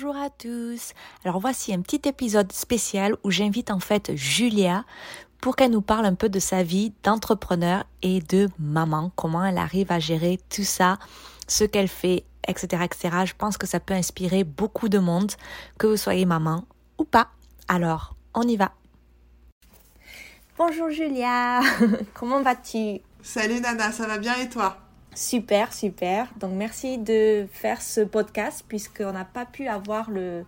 Bonjour à tous. Alors voici un petit épisode spécial où j'invite en fait Julia pour qu'elle nous parle un peu de sa vie d'entrepreneur et de maman, comment elle arrive à gérer tout ça, ce qu'elle fait, etc., etc. Je pense que ça peut inspirer beaucoup de monde, que vous soyez maman ou pas. Alors, on y va. Bonjour Julia, comment vas-tu? Salut Nana, ça va bien et toi? Super, super. Donc merci de faire ce podcast puisqu'on n'a pas pu avoir le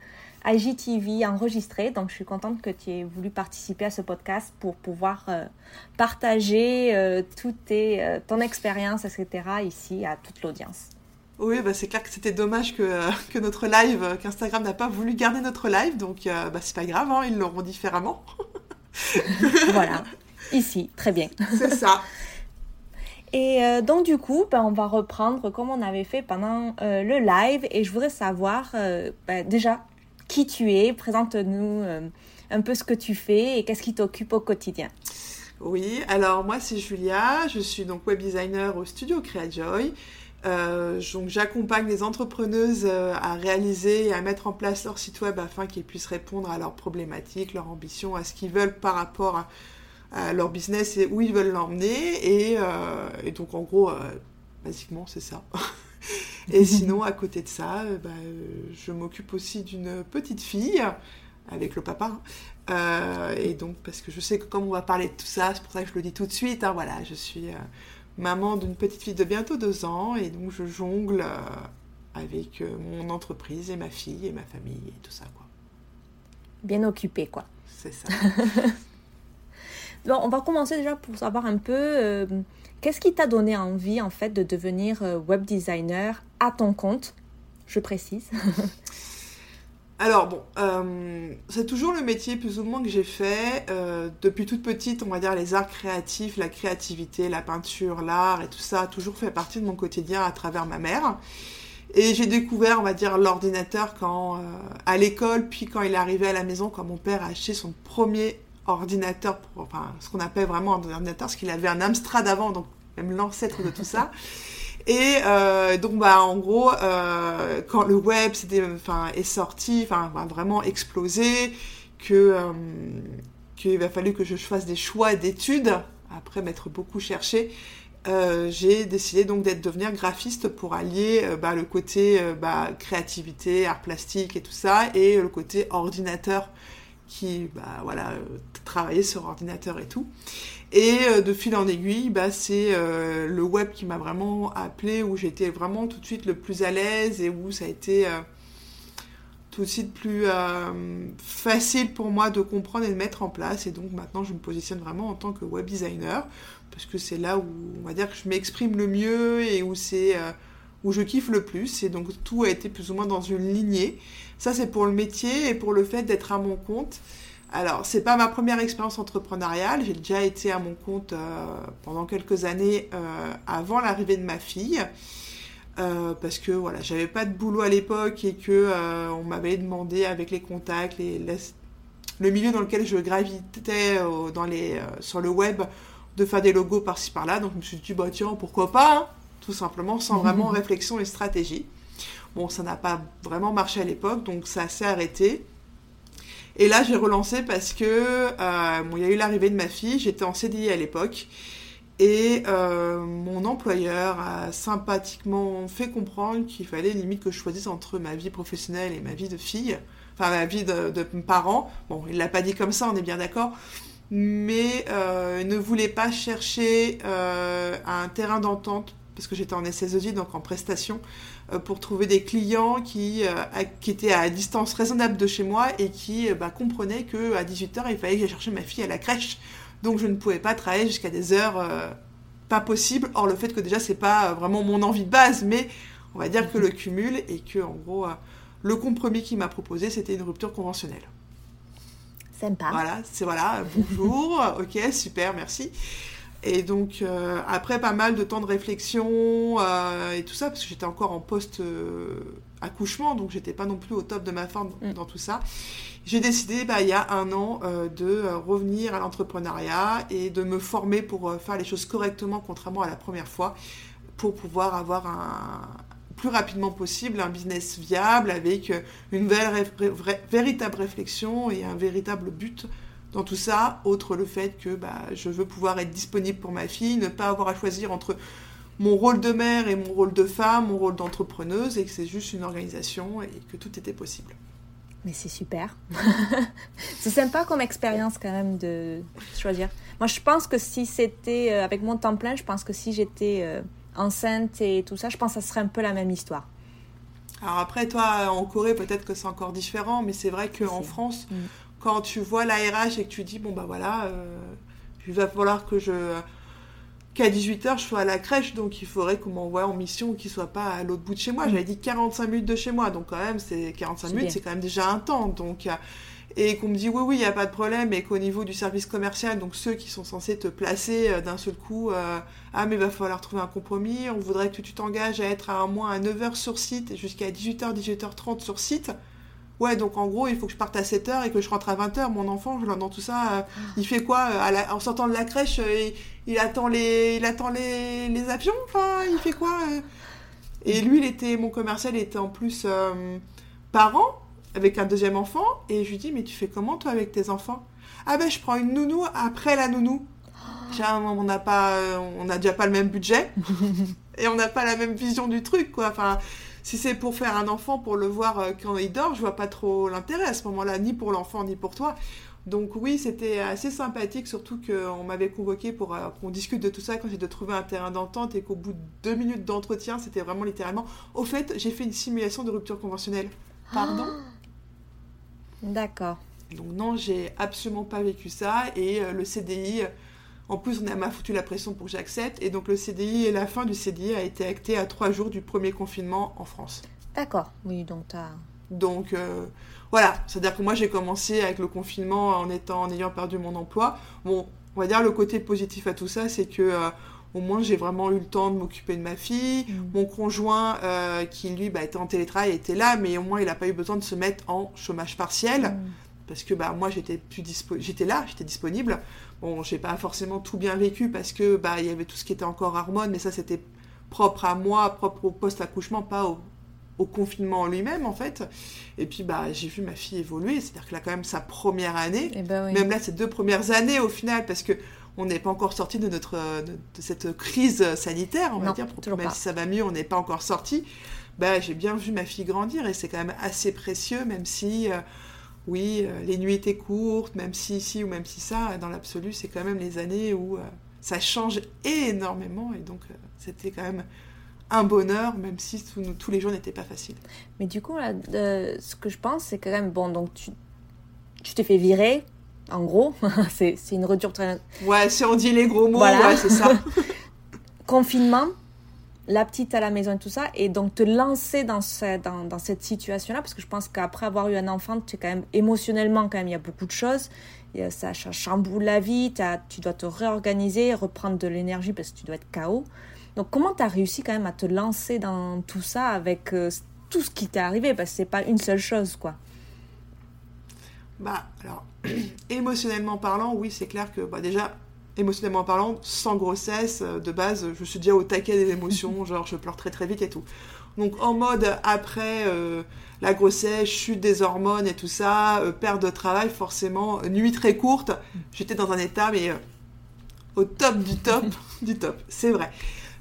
IGTV enregistré. Donc je suis contente que tu aies voulu participer à ce podcast pour pouvoir euh, partager euh, toute euh, ton expérience, etc. ici à toute l'audience. Oui, bah c'est clair que c'était dommage que, que, notre live, qu'Instagram n'a pas voulu garder notre live, donc bah, c'est pas grave, hein, ils l'auront différemment. voilà, ici, très bien. C'est ça. Et euh, donc du coup, ben, on va reprendre comme on avait fait pendant euh, le live et je voudrais savoir euh, ben, déjà qui tu es, présente-nous un peu ce que tu fais et qu'est-ce qui t'occupe au quotidien. Oui, alors moi c'est Julia, je suis donc web designer au studio CreaJoy. donc j'accompagne les entrepreneuses à réaliser et à mettre en place leur site web afin qu'ils puissent répondre à leurs problématiques, leurs ambitions, à ce qu'ils veulent par rapport à leur business et où ils veulent l'emmener. Et, euh, donc, en gros, euh, basiquement, c'est ça. et sinon, à côté de ça, euh, bah, je m'occupe aussi d'une petite fille avec le papa. et donc, parce que je sais que comme on va parler de tout ça, c'est pour ça que je le dis tout de suite. Hein, voilà, je suis maman d'une petite fille de bientôt deux ans et donc je jongle avec mon entreprise et ma fille et ma famille et tout ça, quoi. Bien occupée, quoi. C'est ça. on va commencer déjà pour savoir un peu euh, qu'est-ce qui t'a donné envie en fait de devenir euh, web designer à ton compte, je précise. Alors bon, euh, c'est toujours le métier plus ou moins que j'ai fait depuis toute petite, on va dire les arts créatifs, la créativité, la peinture, l'art et tout ça a toujours fait partie de mon quotidien à travers ma mère. Et j'ai découvert, on va dire, l'ordinateur quand à l'école, puis quand il est arrivé à la maison, quand mon père a acheté son premier ordinateur, pour, enfin ce qu'on appelle vraiment un ordinateur, parce qu'il avait un Amstrad avant, donc même l'ancêtre de tout ça. Et euh, donc, bah, en gros, euh, quand le web enfin, est sorti, enfin, vraiment explosé, que euh, qu'il va fallu que je fasse des choix d'études, après m'être beaucoup cherché, j'ai décidé donc d'être devenir graphiste pour allier bah, le côté bah, créativité, art plastique et tout ça, et le côté ordinateur qui bah, voilà, euh, travaillait sur ordinateur et tout. Et euh, de fil en aiguille, bah, c'est euh, le web qui m'a vraiment appelé, où j'étais vraiment tout de suite le plus à l'aise et où ça a été tout de suite plus facile pour moi de comprendre et de mettre en place. Et donc maintenant, je me positionne vraiment en tant que web designer, parce que c'est là où on va dire que je m'exprime le mieux et où c'est où je kiffe le plus. Et donc tout a été plus ou moins dans une lignée. Ça, c'est pour le métier et pour le fait d'être à mon compte. Alors, c'est pas ma première expérience entrepreneuriale. J'ai déjà été à mon compte euh, pendant quelques années euh, avant l'arrivée de ma fille. Euh, parce que voilà, j'avais pas de boulot à l'époque et que on m'avait demandé avec les contacts, le milieu dans lequel je gravitais dans les, sur le web, de faire des logos par-ci par-là. Donc je me suis dit, bah tiens, pourquoi pas hein tout simplement, sans vraiment réflexion et stratégie. Bon, ça n'a pas vraiment marché à l'époque, donc ça s'est arrêté. Et là, j'ai relancé parce que euh, il y a eu l'arrivée de ma fille, j'étais en CDI à l'époque, et euh, mon employeur a sympathiquement fait comprendre qu'il fallait limite que je choisisse entre ma vie professionnelle et ma vie de fille, enfin ma vie de, de parent. Bon, il l'a pas dit comme ça, on est bien d'accord, mais euh, ne voulait pas chercher un terrain d'entente parce que j'étais en SS2I, donc en prestation, pour trouver des clients qui, euh, qui étaient à distance raisonnable de chez moi et qui euh, bah, comprenaient qu'à 18h, il fallait que j'aille chercher ma fille à la crèche. Donc je ne pouvais pas travailler jusqu'à des heures pas possibles. Or, le fait que déjà, c'est pas vraiment mon envie de base, mais on va dire que le cumul et que en gros le compromis qu'il m'a proposé c'était une rupture conventionnelle. Sympa. Voilà, c'est voilà, bonjour, ok, super, merci. Et donc, euh, après pas mal de temps de réflexion euh, et tout ça, parce que j'étais encore en post-accouchement, donc j'étais pas non plus au top de ma forme mm. dans tout ça, j'ai décidé, bah, il y a un an, euh, de revenir à l'entrepreneuriat et de me former pour faire les choses correctement, contrairement à la première fois, pour pouvoir avoir un, plus rapidement possible un business viable avec une véritable réflexion et un véritable but dans tout ça, autre le fait que bah, je veux pouvoir être disponible pour ma fille, ne pas avoir à choisir entre mon rôle de mère et mon rôle de femme, mon rôle d'entrepreneuse, et que c'est juste une organisation et que tout était possible. Mais c'est super. c'est sympa comme expérience quand même de choisir. Moi, je pense que si c'était euh, avec mon temps plein, je pense que si j'étais euh, enceinte et tout ça, je pense que ça serait un peu la même histoire. Alors après, toi, en Corée, peut-être que c'est encore différent, mais c'est vrai qu'en France, mm quand tu vois l'ARH et que tu dis, bon, bah voilà, euh, il va falloir que je qu'à 18h, je sois à la crèche, donc il faudrait qu'on m'envoie en mission qu'il soit pas à l'autre bout de chez moi. J'avais dit 45 minutes de chez moi, donc quand même, c'est 45 minutes, c'est quand même déjà un temps. Donc, euh, et qu'on me dit oui, oui, il n'y a pas de problème, et qu'au niveau du service commercial, donc ceux qui sont censés te placer euh, d'un seul coup, ah, mais il va falloir trouver un compromis, on voudrait que tu t'engages à être à moins à 9h sur site, jusqu'à 18h, 18h30 sur site. Ouais, donc en gros, il faut que je parte à 7h et que je rentre à 20h. Mon enfant, je dans tout ça, euh, il fait quoi euh, En sortant de la crèche, euh, il, attend les, il attend les, les avions Enfin, il fait quoi Et lui, il était, mon commercial était en plus parent avec un deuxième enfant. Et je lui dis, mais tu fais comment toi avec tes enfants? Ah ben, je prends une nounou après la nounou. on n'a pas, on a déjà pas le même budget et on n'a pas la même vision du truc, quoi. Enfin, si c'est pour faire un enfant, pour le voir euh, quand il dort, je vois pas trop l'intérêt à ce moment-là, ni pour l'enfant, ni pour toi. Donc oui, c'était assez sympathique, surtout qu'on m'avait convoqué pour euh, qu'on discute de tout ça quand j'ai de trouver un terrain d'entente et qu'au bout de deux minutes d'entretien, c'était vraiment littéralement, au fait, j'ai fait une simulation de rupture conventionnelle. Pardon? D'accord. Donc non, j'ai absolument pas vécu ça et euh, le CDI en plus, on m'a foutu la pression pour que j'accepte. Et donc, le CDI et la fin du CDI a été acté à trois jours du premier confinement en France. D'accord. Oui, donc tu as... Donc, euh, voilà. C'est-à-dire que moi, j'ai commencé avec le confinement en, étant, en ayant perdu mon emploi. Bon, on va dire le côté positif à tout ça, c'est que... Euh, au moins, j'ai vraiment eu le temps de m'occuper de ma fille. Mm. Mon conjoint, euh, qui lui bah, était en télétravail, était là, mais au moins, il n'a pas eu besoin de se mettre en chômage partiel. Mm. Parce que bah, moi, j'étais plus j'étais là, j'étais disponible. Bon, j'ai pas forcément tout bien vécu parce que bah il y avait tout ce qui était encore hormones, mais ça c'était propre à moi, propre au post-accouchement, pas au, confinement en lui-même en fait. Et puis bah j'ai vu ma fille évoluer, c'est-à-dire qu'elle a quand même sa première année, eh ben même là ces deux premières années au final, parce que on n'est pas encore sorti de notre de, cette crise sanitaire, on va dire, même si ça va mieux, on n'est pas encore sorti. Bah j'ai bien vu ma fille grandir et c'est quand même assez précieux, même si euh, oui, euh, les nuits étaient courtes, même si ici ou même si ça, dans l'absolu, c'est quand même les années où euh, ça change énormément. Et donc, euh, c'était quand même un bonheur, même si tous les jours n'étaient pas faciles. Mais du coup, ce que je pense, c'est quand même, bon, donc tu tu t'es fait virer, en gros, c'est une rupture très... Ouais, si on dit les gros mots, ouais, c'est ça. Confinement, la petite à la maison et tout ça, et donc te lancer dans, dans, cette situation-là, parce que je pense qu'après avoir eu un enfant, tu es quand même émotionnellement, quand même, il y a beaucoup de choses. ça, chamboule la vie, tu dois te réorganiser, reprendre de l'énergie parce que tu dois être KO. Donc comment tu as réussi quand même à te lancer dans tout ça avec euh, tout ce qui t'est arrivé? Parce que c'est pas une seule chose, quoi. Bah, alors, émotionnellement parlant, oui, c'est clair que bah, déjà, émotionnellement parlant, sans grossesse, euh, de base, je suis déjà au taquet des émotions, genre je pleure très très vite et tout. Donc en mode après euh, la grossesse, chute des hormones et tout ça, euh, perte de travail, forcément, nuit très courte, j'étais dans un état mais au top du top du top, c'est vrai.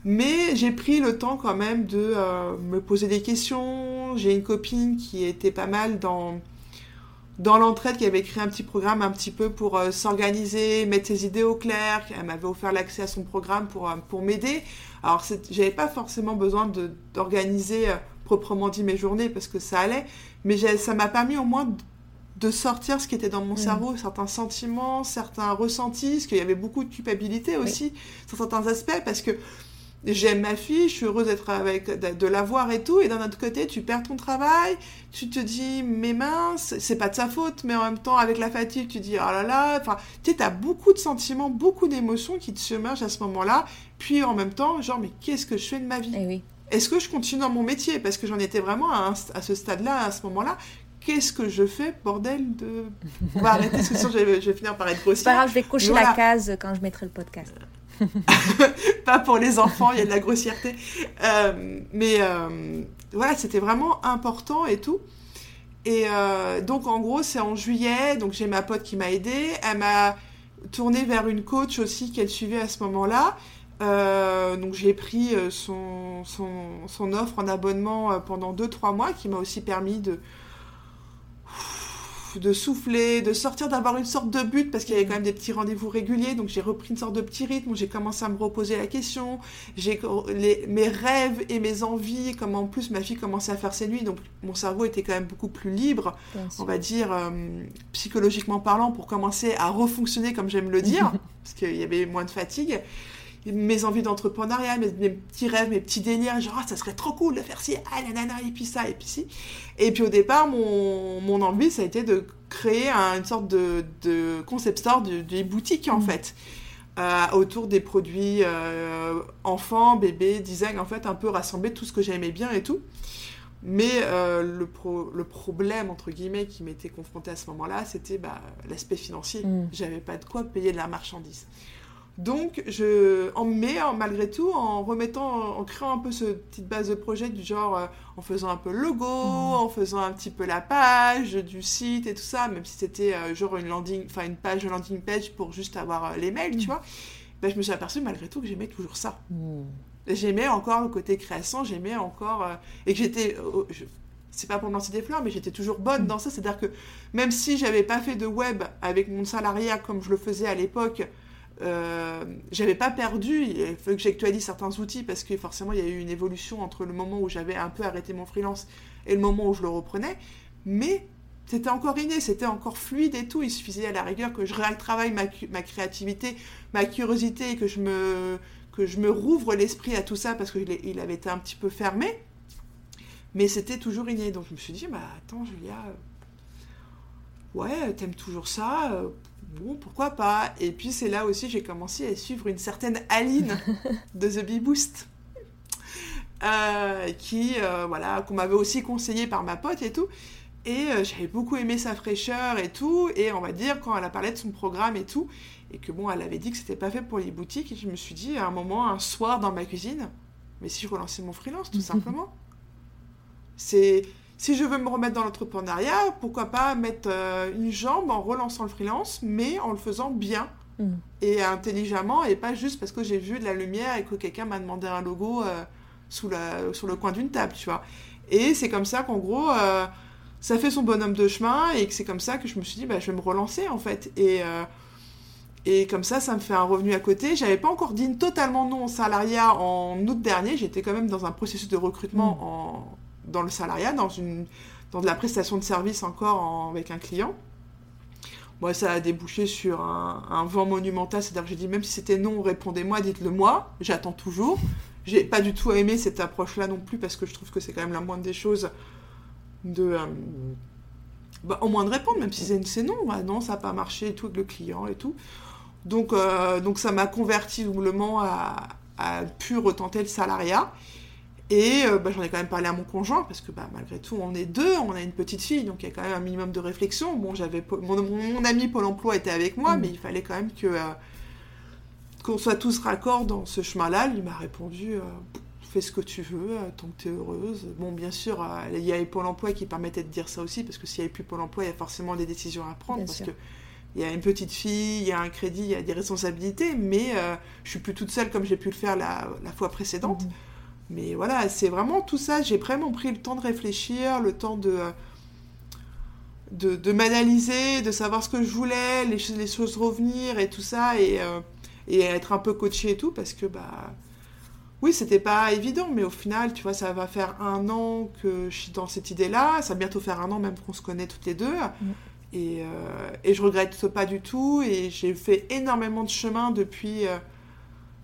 Mais j'ai pris le temps quand même de me poser des questions. J'ai une copine qui était pas mal dans dans l'entraide qui avait créé un petit programme un petit peu pour euh, s'organiser, mettre ses idées au clair. Elle m'avait offert l'accès à son programme pour, euh, pour m'aider. Alors, j'avais pas forcément besoin d'organiser euh, proprement dit mes journées parce que ça allait, mais ça m'a permis au moins de sortir ce qui était dans mon mm. cerveau, certains sentiments, certains ressentis, parce qu'il y avait beaucoup de culpabilité aussi sur certains aspects, parce que j'aime ma fille, je suis heureuse d'être avec, de la voir et tout, et d'un autre côté, tu perds ton travail, tu te dis, mais mince, c'est pas de sa faute, mais en même temps, avec la fatigue, tu dis, oh là là, enfin, tu sais, as beaucoup de sentiments, beaucoup d'émotions qui te submergent à ce moment-là, puis en même temps, genre, mais qu'est-ce que je fais de ma vie? Eh oui. Est-ce que je continue dans mon métier? Parce que j'en étais vraiment à, à ce stade-là, à ce moment-là. Qu'est-ce que je fais, bordel de... On va arrêter, parce que sinon je vais, je vais finir par être grossière. C'est pas grave, je vais cocher la case quand je mettrai le podcast. pas pour les enfants, il y a de la grossièreté. Euh, mais euh, voilà, c'était vraiment important et tout. Et euh, donc, en gros, c'est en juillet. Donc, j'ai ma pote qui m'a aidée. Elle m'a tourné vers une coach aussi qu'elle suivait à ce moment-là. donc, j'ai pris son, offre en abonnement pendant 2-3 mois qui m'a aussi permis de, de souffler, de sortir, d'avoir une sorte de but, parce qu'il y avait quand même des petits rendez-vous réguliers, donc j'ai repris une sorte de petit rythme j'ai commencé à me reposer la question, j'ai mes rêves et mes envies, comme en plus ma fille commençait à faire ses nuits, donc mon cerveau était quand même beaucoup plus libre, on va dire, euh, psychologiquement parlant, pour commencer à refonctionner comme j'aime le dire, parce qu'il y avait moins de fatigue mes envies d'entrepreneuriat, mes, petits rêves, mes petits délires, genre ah, ça serait trop cool de faire ci, ah la nana, et puis ça, et puis ci. Et puis au départ, mon, mon envie, ça a été de créer une sorte de, de concept store, de, de boutique en mmh. fait. Euh, autour des produits euh, enfants, bébés, design, en fait, un peu rassembler tout ce que j'aimais bien et tout. Mais euh, le, le, problème, entre guillemets, qui m'était confronté à ce moment-là, c'était bah, l'aspect financier. Mmh. J'avais pas de quoi payer de la marchandise. Donc, je, en mai, malgré tout, en remettant, en créant un peu ce petite base de projet du genre, euh, en faisant un peu le logo, mmh. en faisant un petit peu la page du site et tout ça, même si c'était euh, genre une landing, enfin une page de landing page pour juste avoir euh, les mails, tu mmh. vois, ben, je me suis aperçue malgré tout que j'aimais toujours ça. Mmh. J'aimais encore le côté création, j'aimais encore, et que j'étais, c'est pas pour me lancer des fleurs, mais j'étais toujours bonne dans ça, c'est-à-dire que même si j'avais pas fait de web avec mon salariat comme je le faisais à l'époque, euh, j'avais pas perdu, il faut que j'actualise certains outils parce que forcément il y a eu une évolution entre le moment où j'avais un peu arrêté mon freelance et le moment où je le reprenais, mais c'était encore inné, c'était encore fluide et tout, il suffisait à la rigueur que je retravaille ma, ma créativité, ma curiosité, que je me, que je me rouvre l'esprit à tout ça parce qu'il il avait été un petit peu fermé, mais c'était toujours inné, donc je me suis dit, bah attends Julia, ouais, t'aimes toujours ça, euh, bon, pourquoi pas Et puis c'est là aussi j'ai commencé à suivre une certaine Aline de The Bee Boost. Euh, qui, euh, voilà, qu'on m'avait aussi conseillé par ma pote et tout. Et euh, j'avais beaucoup aimé sa fraîcheur et tout. Et on va dire, quand elle a parlé de son programme et tout, et que bon, elle avait dit que c'était pas fait pour les boutiques, et je me suis dit, à un moment, un soir dans ma cuisine, mais si je relançais mon freelance, tout simplement. C'est si je veux me remettre dans l'entrepreneuriat, pourquoi pas mettre euh, une jambe en relançant le freelance, mais en le faisant bien mm. et intelligemment, et pas juste parce que j'ai vu de la lumière et que quelqu'un m'a demandé un logo euh, sous la, sur le coin d'une table, tu vois. Et c'est comme ça qu'en gros, euh, ça fait son bonhomme de chemin, et que c'est comme ça que je me suis dit, bah, je vais me relancer, en fait. Et... Et comme ça, ça me fait un revenu à côté. J'avais pas encore dit totalement non au salariat en août dernier. J'étais quand même dans un processus de recrutement mm. en, dans le salariat, dans, de la prestation de service encore avec un client. Moi, ça a débouché sur un, vent monumental, c'est-à-dire que j'ai dit, même si c'était non, répondez-moi, dites-le moi, j'attends toujours. J'ai pas du tout aimé cette approche-là non plus, parce que je trouve que c'est quand même la moindre des choses de... Euh, bah, au moins de répondre, même si c'est non, bah, non, ça n'a pas marché et tout, avec le client et tout. Donc, euh, donc ça m'a converti doublement à, à pu retenter le salariat. Et euh, bah, j'en ai quand même parlé à mon conjoint, parce que bah, malgré tout, on est deux, on a une petite fille, donc il y a quand même un minimum de réflexion. Bon, j'avais mon, ami Pôle emploi était avec moi, mm. mais il fallait quand même que euh, qu'on soit tous raccords dans ce chemin-là. Il m'a répondu euh, fais ce que tu veux, tant que tu es heureuse. Bon, bien sûr, il y avait Pôle emploi qui permettait de dire ça aussi, parce que s'il n'y avait plus Pôle emploi, il y a forcément des décisions à prendre, parce que il y a une petite fille, il y a un crédit, il y a des responsabilités, mais je suis plus toute seule comme j'ai pu le faire la, fois précédente. Mm. Mais voilà, c'est vraiment tout ça. J'ai vraiment pris le temps de réfléchir, le temps de, de, de m'analyser, de savoir ce que je voulais, les, les choses revenir et tout ça, et, euh, et être un peu coaché et tout, parce que, bah, oui, c'était pas évident, mais au final, tu vois, ça va faire un an que je suis dans cette idée-là. Ça va bientôt faire un an même qu'on se connaît toutes les deux. Mm. Et, euh, et je regrette pas du tout. Et j'ai fait énormément de chemin depuis. Euh,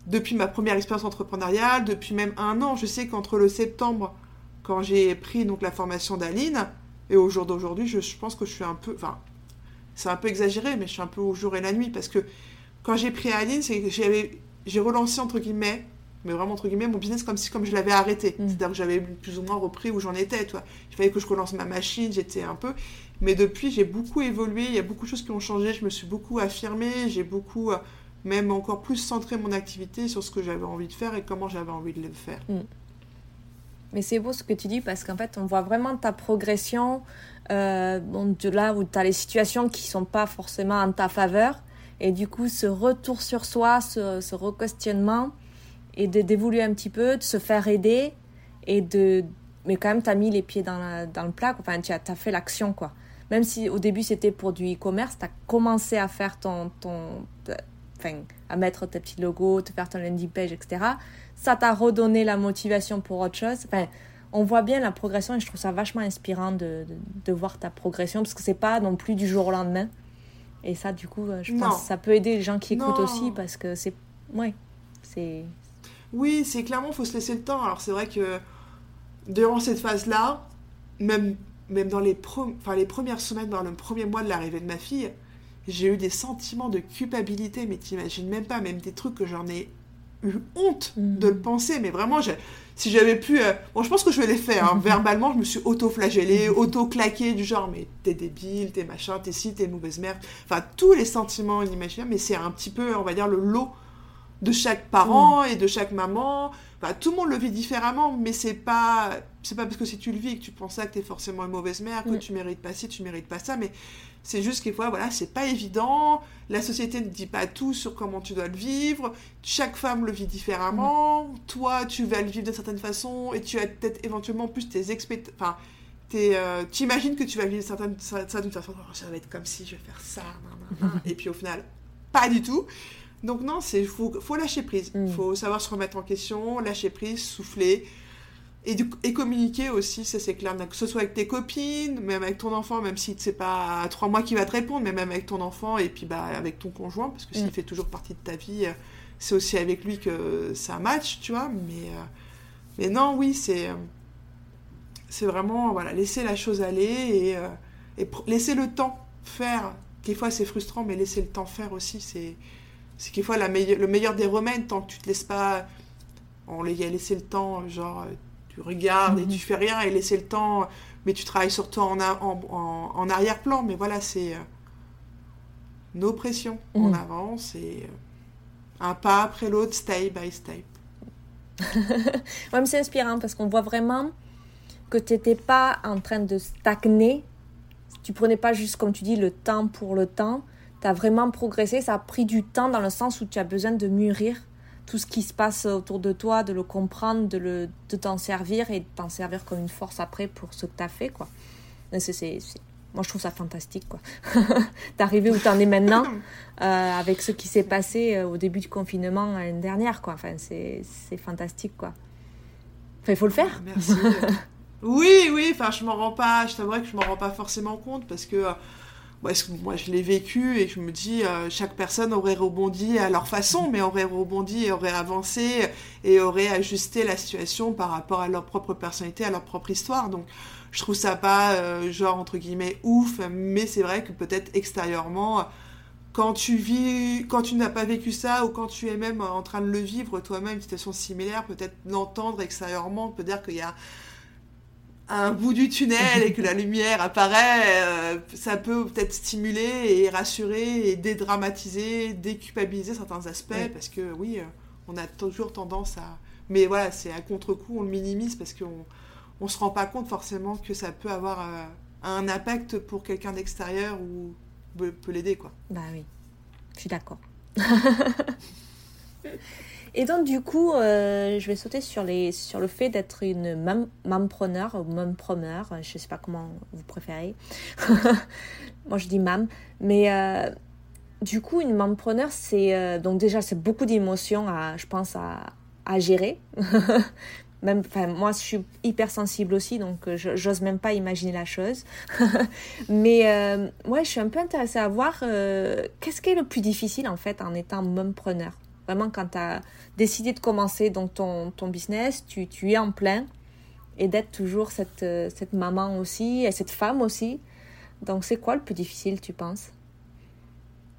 depuis ma première expérience entrepreneuriale, depuis même un an, je sais qu'entre le septembre, quand j'ai pris donc la formation d'Aline, et au jour d'aujourd'hui, je, je, pense que je suis un peu, enfin, c'est un peu exagéré, mais je suis un peu au jour et la nuit parce que quand j'ai pris Aline, c'est que j'avais, j'ai relancé entre guillemets, mais vraiment entre guillemets, mon business comme si comme je l'avais arrêté. Mm. C'est-à-dire que j'avais plus ou moins repris où j'en étais, toi. Il fallait que je relance ma machine, j'étais un peu. Mais depuis, j'ai beaucoup évolué, il y a beaucoup de choses qui ont changé, je me suis beaucoup affirmée, j'ai beaucoup, euh, même encore plus centré mon activité sur ce que j'avais envie de faire et comment j'avais envie de le faire. Mm. Mais c'est beau ce que tu dis parce qu'en fait, on voit vraiment ta progression euh, de là où tu as les situations qui sont pas forcément en ta faveur. Et du coup, ce retour sur soi, ce, ce re-questionnement, et d'évoluer un petit peu, de se faire aider, et de. Mais quand même, tu as mis les pieds dans, dans le plat, enfin, tu as, as fait l'action, quoi. Même si au début c'était pour du e-commerce, tu as commencé à faire ton enfin, à mettre tes petits logos, te faire ton landing page, etc. Ça t'a redonné la motivation pour autre chose. Enfin, on voit bien la progression et je trouve ça vachement inspirant de, de, voir ta progression parce que c'est pas non plus du jour au lendemain. Et ça, du coup, je pense que ça peut aider les gens qui écoutent aussi parce que c'est. Ouais, c'est. Oui, c'est clairement, faut se laisser le temps. Alors, c'est vrai que durant cette phase-là, même, même dans les, enfin, les premières semaines, dans le premier mois de l'arrivée de ma fille, j'ai eu des sentiments de culpabilité, mais t'imagines même pas, même des trucs que j'en ai eu honte mm. de le penser, mais vraiment, si j'avais pu. Euh, bon, je pense que je vais les faire. Hein. Verbalement, je me suis auto-flagellée, mm. auto-claquée, du genre, mais t'es débile, t'es machin, t'es ci, t'es mauvaise mère. Enfin, tous les sentiments inimaginables, mais c'est un petit peu, on va dire, le lot de chaque parent mm. et de chaque maman. Enfin, tout le monde le vit différemment, mais c'est pas. C'est pas parce que si tu le vis que tu penses ça que t'es forcément une mauvaise mère, que tu mérites pas ci, tu mérites pas ça, mais c'est juste qu'il fois, voilà, c'est pas évident. La société ne dit pas tout sur comment tu dois le vivre. Chaque femme le vit différemment. Mm. Toi, tu vas le vivre d'une certaine façon et tu as peut-être éventuellement plus tes expectations. Enfin, euh, tu imagines que tu vas vivre certaines, ça, d'une façon, oh, ça va être comme si je vais faire ça, et puis au final, pas du tout. Donc non, il faut, faut lâcher prise. Il mm. faut savoir se remettre en question, lâcher prise, souffler, et, et, communiquer aussi, ça c'est clair, que ce soit avec tes copines, même avec ton enfant, même si c'est pas à trois mois qu'il va te répondre, mais même avec ton enfant et puis bah, avec ton conjoint, parce que s'il mm. fait toujours partie de ta vie, euh, c'est aussi avec lui que ça match, tu vois. Mais, euh, mais non, oui, c'est euh, c'est vraiment voilà, laisser la chose aller et, et laisser le temps faire. Quelquefois c'est frustrant, mais laisser le temps faire aussi, c'est c'est quelquefois la le meilleur des remèdes tant que tu te laisses pas on les a laissé le temps genre tu regardes et tu mhm. fais rien et laisser le temps, mais tu travailles surtout en, en, en, arrière-plan. Mais voilà, c'est euh, nos pressions. On mhm. avance et euh, un pas après l'autre, step by step. ouais, c'est inspirant parce qu'on voit vraiment que tu n'étais pas en train de stagner. Tu prenais pas juste, comme tu dis, le temps pour le temps. Tu as vraiment progressé. Ça a pris du temps dans le sens où tu as besoin de mûrir tout ce qui se passe autour de toi, de le comprendre, de, le, de t'en servir et de t'en servir comme une force après pour ce que tu as fait. Quoi. C'est, moi, je trouve ça fantastique. Quoi. D'arriver où tu en es maintenant euh, avec ce qui s'est passé euh, au début du confinement l'année dernière. Quoi. Enfin, c'est, c'est fantastique. Quoi. Enfin, il faut le faire. Merci. oui, oui, enfin, je m'en rends pas, je t'avouerais que je m'en rends pas forcément compte parce que. Euh, moi je l'ai vécu et je me dis euh, chaque personne aurait rebondi à leur façon mais aurait rebondi et aurait avancé et aurait ajusté la situation par rapport à leur propre personnalité à leur propre histoire. Donc je trouve ça pas euh, genre entre guillemets ouf mais c'est vrai que peut-être extérieurement quand tu vis quand tu n'as pas vécu ça ou quand tu es même en train de le vivre toi-même une situation similaire peut-être l'entendre extérieurement peut dire qu'il y a un bout du tunnel et que la lumière apparaît, euh, ça peut peut-être stimuler et rassurer et dédramatiser, déculpabiliser certains aspects parce que oui, euh, on a toujours tendance à. Mais voilà, c'est à contre-coup, on le minimise parce qu'on on se rend pas compte forcément que ça peut avoir euh, un impact pour quelqu'un d'extérieur ou peut, peut l'aider quoi. Bah oui, je suis d'accord. Et donc, du coup, euh, je vais sauter sur, les, sur le fait d'être une mampreneur ou mampreneur, je ne sais pas comment vous préférez. Moi, je dis mam. Mais euh, du coup, une mampreneur, c'est euh, donc déjà, c'est beaucoup d'émotions, je pense, à, à gérer. même, moi, je suis hyper sensible aussi, donc j'ose même pas imaginer la chose. Mais ouais, je suis un peu intéressée à voir qu'est-ce qui est le plus difficile en fait en étant mampreneur? Vraiment, quand tu as décidé de commencer donc ton, ton business, tu, tu es en plein et d'être toujours cette, euh, cette maman aussi et cette femme aussi. Donc, c'est quoi le plus difficile, tu penses?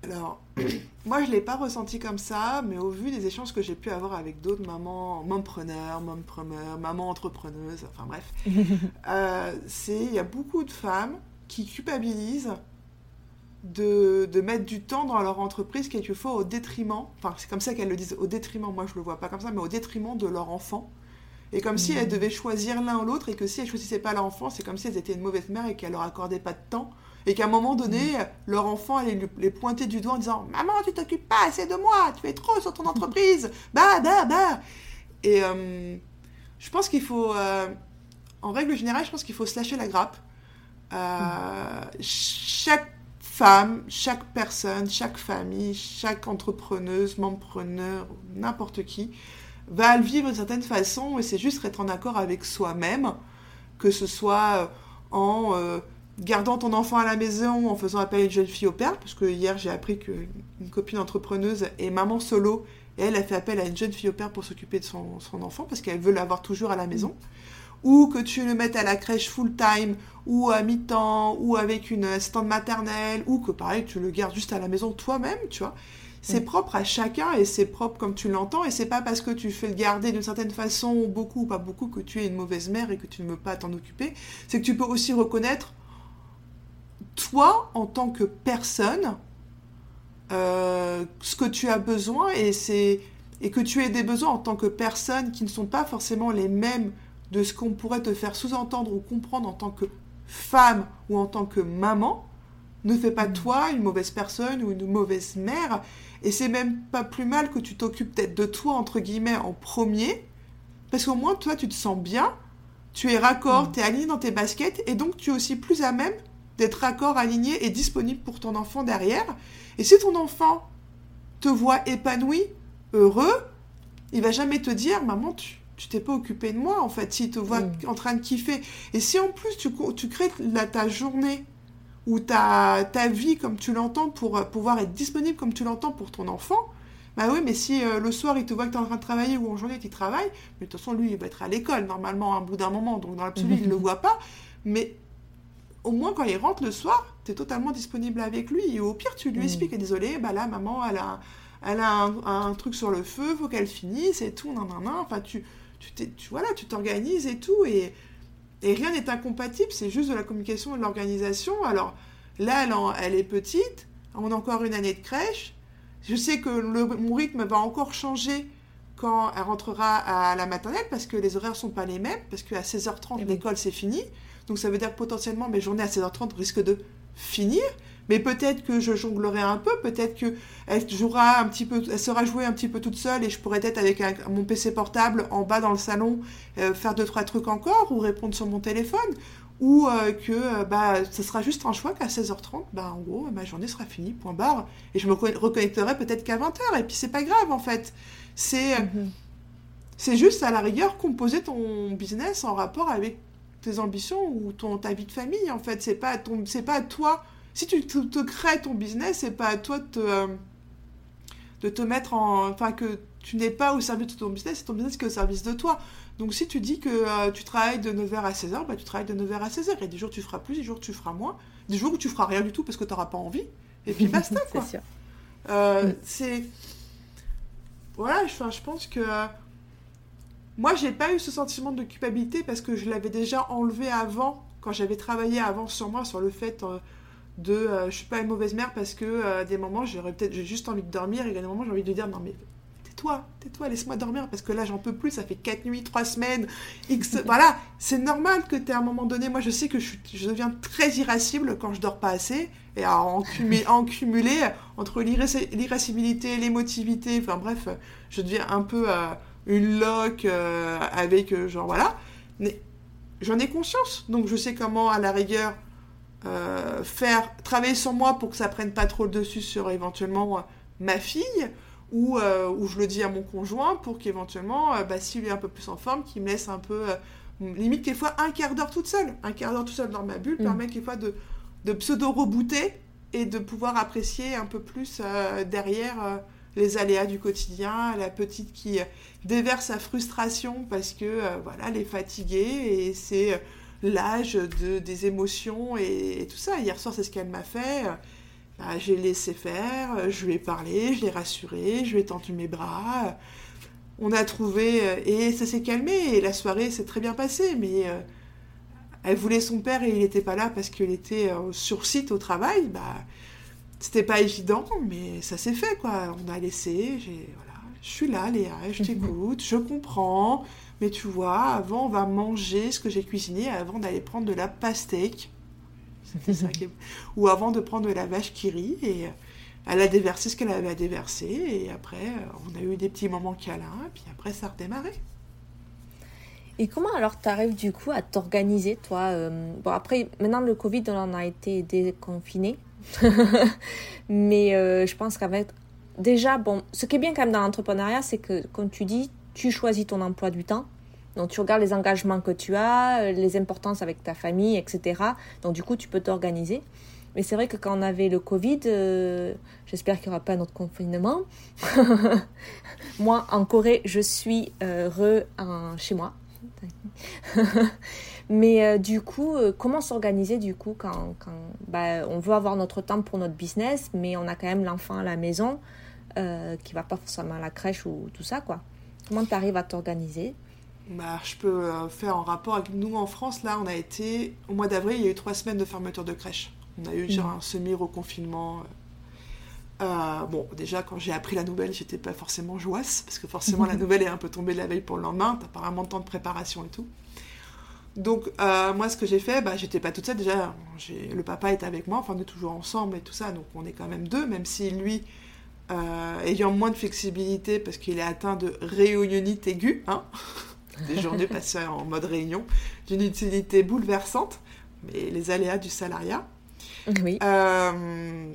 Alors, moi, je ne l'ai pas ressenti comme ça, mais au vu des échanges que j'ai pu avoir avec d'autres mamans, mompreneurs, mompreneurs, mamans entrepreneuses, enfin bref, euh, il y a beaucoup de femmes qui culpabilisent de, de, mettre du temps dans leur entreprise quelquefois au détriment, enfin c'est comme ça qu'elles le disent, au détriment, moi je le vois pas comme ça, mais au détriment de leur enfant. Et comme si elles mmh. devaient choisir l'un ou l'autre et que si elles choisissaient pas leur enfant, c'est comme si elles étaient une mauvaise mère et qu'elles leur accordaient pas de temps. Et qu'à un moment donné, mmh. leur enfant allait les pointer du doigt en disant Maman, tu t'occupes pas assez de moi, tu fais trop sur ton entreprise, bah, bah, bah. Et euh, je pense qu'il faut, euh, en règle générale, je pense qu'il faut se lâcher la grappe. Euh, chaque femme, chaque personne, chaque famille, chaque entrepreneuse, mempreneur, n'importe qui, va le vivre d'une certaine façon et c'est juste être en accord avec soi-même, que ce soit euh, en euh, gardant ton enfant à la maison, en faisant appel à une jeune fille au père, parce que hier j'ai appris qu'une copine entrepreneuse est maman solo et elle a fait appel à une jeune fille au père pour s'occuper de son enfant parce qu'elle veut l'avoir toujours à la maison ou que tu le mettes à la crèche full-time, ou à mi-temps, ou avec une assistante maternelle, ou que pareil, tu le gardes juste à la maison toi-même, tu vois. C'est propre à chacun et c'est propre comme tu l'entends et c'est pas parce que tu fais le garder d'une certaine façon, beaucoup ou pas beaucoup, que tu es une mauvaise mère et que tu ne veux pas t'en occuper. C'est que tu peux aussi reconnaître toi en tant que personne euh, ce que tu as besoin et c'est et que tu aies des besoins en tant que personne qui ne sont pas forcément les mêmes de ce qu'on pourrait te faire sous-entendre ou comprendre en tant que femme ou en tant que maman ne fait pas mm. toi une mauvaise personne ou une mauvaise mère. Et c'est même pas plus mal que tu t'occupes peut-être de toi, entre guillemets, en premier. Parce qu'au moins, toi, tu te sens bien, tu es raccord, mm. tu es aligné dans tes baskets, et donc tu es aussi plus à même d'être raccord, aligné et disponible pour ton enfant derrière. Et si ton enfant te voit épanoui, heureux, il va jamais te dire, maman, tu, tu t'es pas occupé de moi en fait, s'il te voit mm. en train de kiffer. Et si en plus tu, tu crées ta journée ou ta, ta vie comme tu l'entends pour euh, pouvoir être disponible comme tu l'entends pour ton enfant, bah oui, mais si euh, le soir il te voit que tu es en train de travailler ou en journée tu travailles, mais de toute façon lui il va être à l'école normalement à un bout d'un moment, donc dans l'absolu il ne le voit pas, mais au moins quand il rentre le soir, tu es totalement disponible avec lui et au pire tu lui mm. expliques, désolé, bah là maman elle a, elle a un, un, truc sur le feu, faut qu'elle finisse et tout, nan, nan, nan. enfin tu tu, tu voilà, tu t'organises et tout, et, et rien n'est incompatible, c'est juste de la communication et de l'organisation. Alors là, elle, elle, est petite, on a encore une année de crèche. Je sais que le, mon rythme va encore changer quand elle rentrera à la maternelle parce que les horaires sont pas les mêmes, parce qu'à 16h30, eh l'école c'est fini. Donc ça veut dire que potentiellement mes journées à 16h30 risquent de finir. Mais peut-être que je jonglerai un peu, peut-être que elle jouera un petit peu, elle sera jouée un petit peu toute seule et je pourrais être avec mon PC portable en bas dans le salon euh, faire deux trois trucs encore ou répondre sur mon téléphone. Ou euh, que euh, bah ce sera juste un choix qu'à 16h30 bah en gros ma journée sera finie point barre. Et je me reconnecterai peut-être qu'à 20h et puis c'est pas grave en fait. C'est mhm. c'est juste à la rigueur composer ton business en rapport avec tes ambitions ou ton ta vie de famille en fait. C'est pas ton c'est pas toi si tu te, crées ton business, c'est pas à toi de te, euh, de te mettre en. Enfin, que tu n'es pas au service de ton business, c'est ton business qui est au service de toi. Donc, si tu dis que euh, tu travailles de 9h à 16h, bah, tu travailles de 9h à 16h. Et des jours, tu feras plus, des jours, tu feras moins. Des jours où tu feras rien du tout parce que tu n'auras pas envie. Et puis basta, quoi. c'est sûr. Euh, c'est. Voilà, je, je pense que. Moi, j'ai pas eu ce sentiment de culpabilité parce que je l'avais déjà enlevé avant, quand j'avais travaillé avant sur moi, sur le fait de euh, je suis pas une mauvaise mère parce que euh, des moments j'aurais peut-être j'ai juste envie de dormir et des moments j'ai envie de dire non mais tais-toi, tais-toi, laisse-moi dormir parce que là j'en peux plus, ça fait 4 nuits, 3 semaines, X, voilà, c'est normal que tu à un moment donné, moi je sais que je, je, deviens très irascible quand je dors pas assez et à en, cumuler, entre l'irascibilité, l'émotivité, enfin bref, je deviens un peu euh, une loque avec genre voilà, mais j'en ai conscience, donc je sais comment à la rigueur euh, faire travailler sur moi pour que ça prenne pas trop le dessus sur éventuellement euh, ma fille ou, euh, ou je le dis à mon conjoint pour qu'éventuellement bah, s'il est un peu plus en forme qu'il me laisse un peu limite quelquefois un quart d'heure toute seule un quart d'heure toute seule dans ma bulle mm. permet quelquefois de, de pseudo rebooter et de pouvoir apprécier un peu plus derrière les aléas du quotidien, la petite qui déverse sa frustration parce que voilà, elle est fatiguée et c'est l'âge de, des émotions et, tout ça. Hier soir, c'est ce qu'elle m'a fait. Bah, j'ai laissé faire, je lui ai parlé, je l'ai rassuré, je lui ai tendu mes bras. On a trouvé et ça s'est calmé et la soirée s'est très bien passée, mais elle voulait son père et il n'était pas là parce qu'il était sur site au travail. Bah, c'était pas évident, mais ça s'est fait, quoi. On a laissé, j'ai, voilà, je suis là, Léa, je t'écoute, je comprends, mais tu vois, avant, on va manger ce que j'ai cuisiné avant d'aller prendre de la pastèque. Ça Ou avant de prendre de la vache qui rit, et elle a déversé ce qu'elle avait à déverser, et après, on a eu des petits moments câlins, et puis après, ça a redémarré. Et comment alors tu arrives du coup à t'organiser, toi euh, Bon, après, maintenant le Covid, on en a été déconfiné. Mais euh, je pense qu'avec. Déjà, bon, ce qui est bien quand même dans l'entrepreneuriat, c'est que, comme tu dis, tu choisis ton emploi du temps. Donc, tu regardes les engagements que tu as, euh, les importances avec ta famille, etc. Donc, du coup, tu peux t'organiser. Mais c'est vrai que quand on avait le Covid, euh, j'espère qu'il n'y aura pas un autre confinement. moi, en Corée, je suis heureux chez moi. Mais euh, du coup, euh, comment s'organiser du coup quand, quand bah, on veut avoir notre temps pour notre business, mais on a quand même l'enfant à la maison euh, qui va pas forcément à la crèche ou tout ça quoi. Comment tu arrives à t'organiser? Bah, je peux euh, faire en rapport avec nous en France. Là, on a été au mois d'avril, il y a eu trois semaines de fermeture de crèche. On a eu genre mmh. un semi-reconfinement. bon, déjà, quand j'ai appris la nouvelle, j'étais pas forcément joyeuse, parce que forcément, la nouvelle est un peu tombée la veille pour le lendemain. T'as apparemment temps de préparation et tout. Donc, euh, moi, ce que j'ai fait, bah, j'étais pas toute seule. Déjà, le papa était avec moi, enfin, on est toujours ensemble et tout ça, donc on est quand même deux, même si lui, euh, ayant moins de flexibilité parce qu'il est atteint de réunionite aiguë, hein, des journées passées en mode réunion, d'une utilité bouleversante, mais les aléas du salariat. Oui. Euh,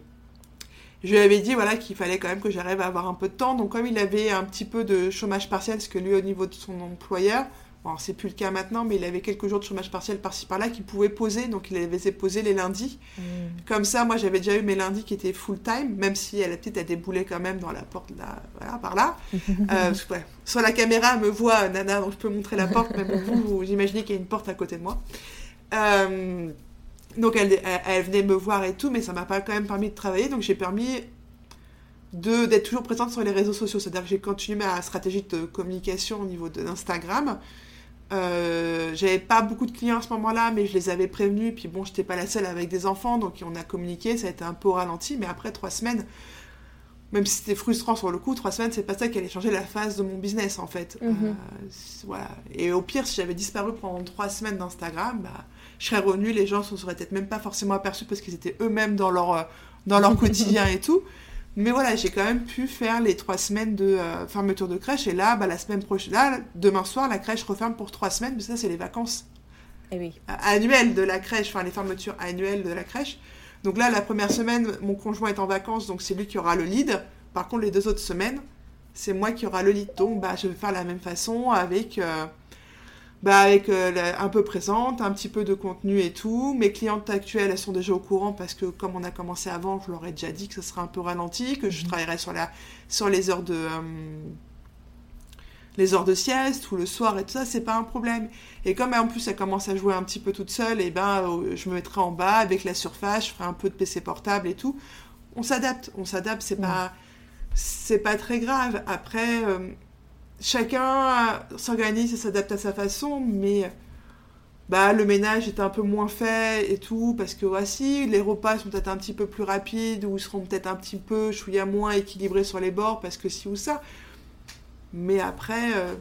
je lui avais dit voilà qu'il fallait quand même que j'arrive à avoir un peu de temps. Donc comme il avait un petit peu de chômage partiel, parce que lui au niveau de son employeur, Bon, c'est plus le cas maintenant, mais il avait quelques jours de chômage partiel par-ci par-là qu'il pouvait poser, donc il avait posé les lundis. Mm. Comme ça, moi j'avais déjà eu mes lundis qui étaient full-time, même si elle a peut-être a déboulé quand même dans la porte là, voilà, par là. euh, Sur la caméra, elle me voit, Nana, donc je peux montrer la porte, mais bon, vous, vous imaginez qu'il y a une porte à côté de moi. Euh, donc elle, elle, venait me voir et tout, mais ça m'a pas quand même permis de travailler, donc j'ai permis d'être toujours présente sur les réseaux sociaux. C'est-à-dire que j'ai continué ma stratégie de communication au niveau d'Instagram. Euh, j'avais pas beaucoup de clients à ce moment-là, mais je les avais prévenus. Puis bon, j'étais pas la seule avec des enfants, donc on a communiqué. Ça a été un peu ralenti, mais après trois semaines, même si c'était frustrant sur le coup, trois semaines, c'est pas ça qui allait changer la phase de mon business en fait. Mhm. Euh, voilà. Et au pire, si j'avais disparu pendant trois semaines d'Instagram, bah, je serais revenue, les gens s'en seraient peut-être même pas forcément aperçus parce qu'ils étaient eux-mêmes dans leur, euh, dans leur quotidien et tout. Mais voilà, j'ai quand même pu faire les trois semaines de euh, fermeture de crèche. Et là, bah, la semaine prochaine, là, demain soir, la crèche referme pour trois semaines. Mais ça, c'est les vacances eh oui. annuelles de la crèche, enfin les fermetures annuelles de la crèche. Donc là, la première semaine, mon conjoint est en vacances, donc c'est lui qui aura le lead. Par contre, les deux autres semaines, c'est moi qui aura le lead. Donc, bah, je vais faire la même façon avec euh, bah, avec euh, un peu présente, un petit peu de contenu et tout. Mes clientes actuelles, elles sont déjà au courant parce que comme on a commencé avant, je leur ai déjà dit que ce serait un peu ralenti, que je mhm. travaillerais sur, la, sur les heures de... Euh, les heures de sieste ou le soir et tout ça, c'est pas un problème. Et comme en plus elle commence à jouer un petit peu toute seule, et eh ben euh, je me mettrai en bas avec la surface, je ferai un peu de PC portable et tout. On s'adapte, on s'adapte, c'est pas c'est pas très grave. Après, chacun s'organise et s'adapte à sa façon, mais bah, le ménage est un peu moins fait et tout, parce que voici, les repas sont peut-être un petit peu plus rapides, ou seront peut-être un petit peu chouïa moins équilibrés sur les bords, parce que si ou ça. Mais après, euh,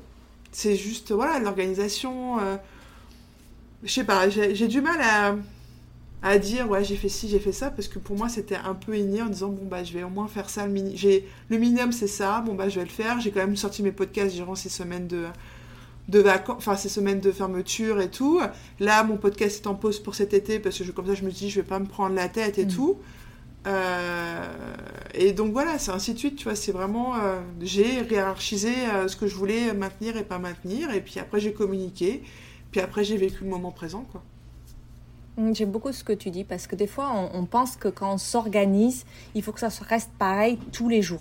c'est juste, voilà, l'organisation. Euh, je sais pas, j'ai du mal à à dire ouais j'ai fait ci j'ai fait ça parce que pour moi c'était un peu inné en disant bon bah je vais au moins faire ça le mini j'ai le minimum c'est ça bon bah je vais le faire. J'ai quand même sorti mes podcasts durant ces semaines de de vacances enfin ces semaines de fermeture et tout. Là mon podcast est en pause pour cet été parce que je, comme ça je me dis je vais pas me prendre la tête et mm. tout. Euh, et donc voilà c'est ainsi de suite tu vois c'est vraiment euh, j'ai hiérarchisé euh, ce que je voulais maintenir et pas maintenir. Et puis après j'ai communiqué. Puis après j'ai vécu le moment présent quoi j'aime beaucoup ce que tu dis parce que des fois, on, pense que quand on s'organise, il faut que ça reste pareil tous les jours.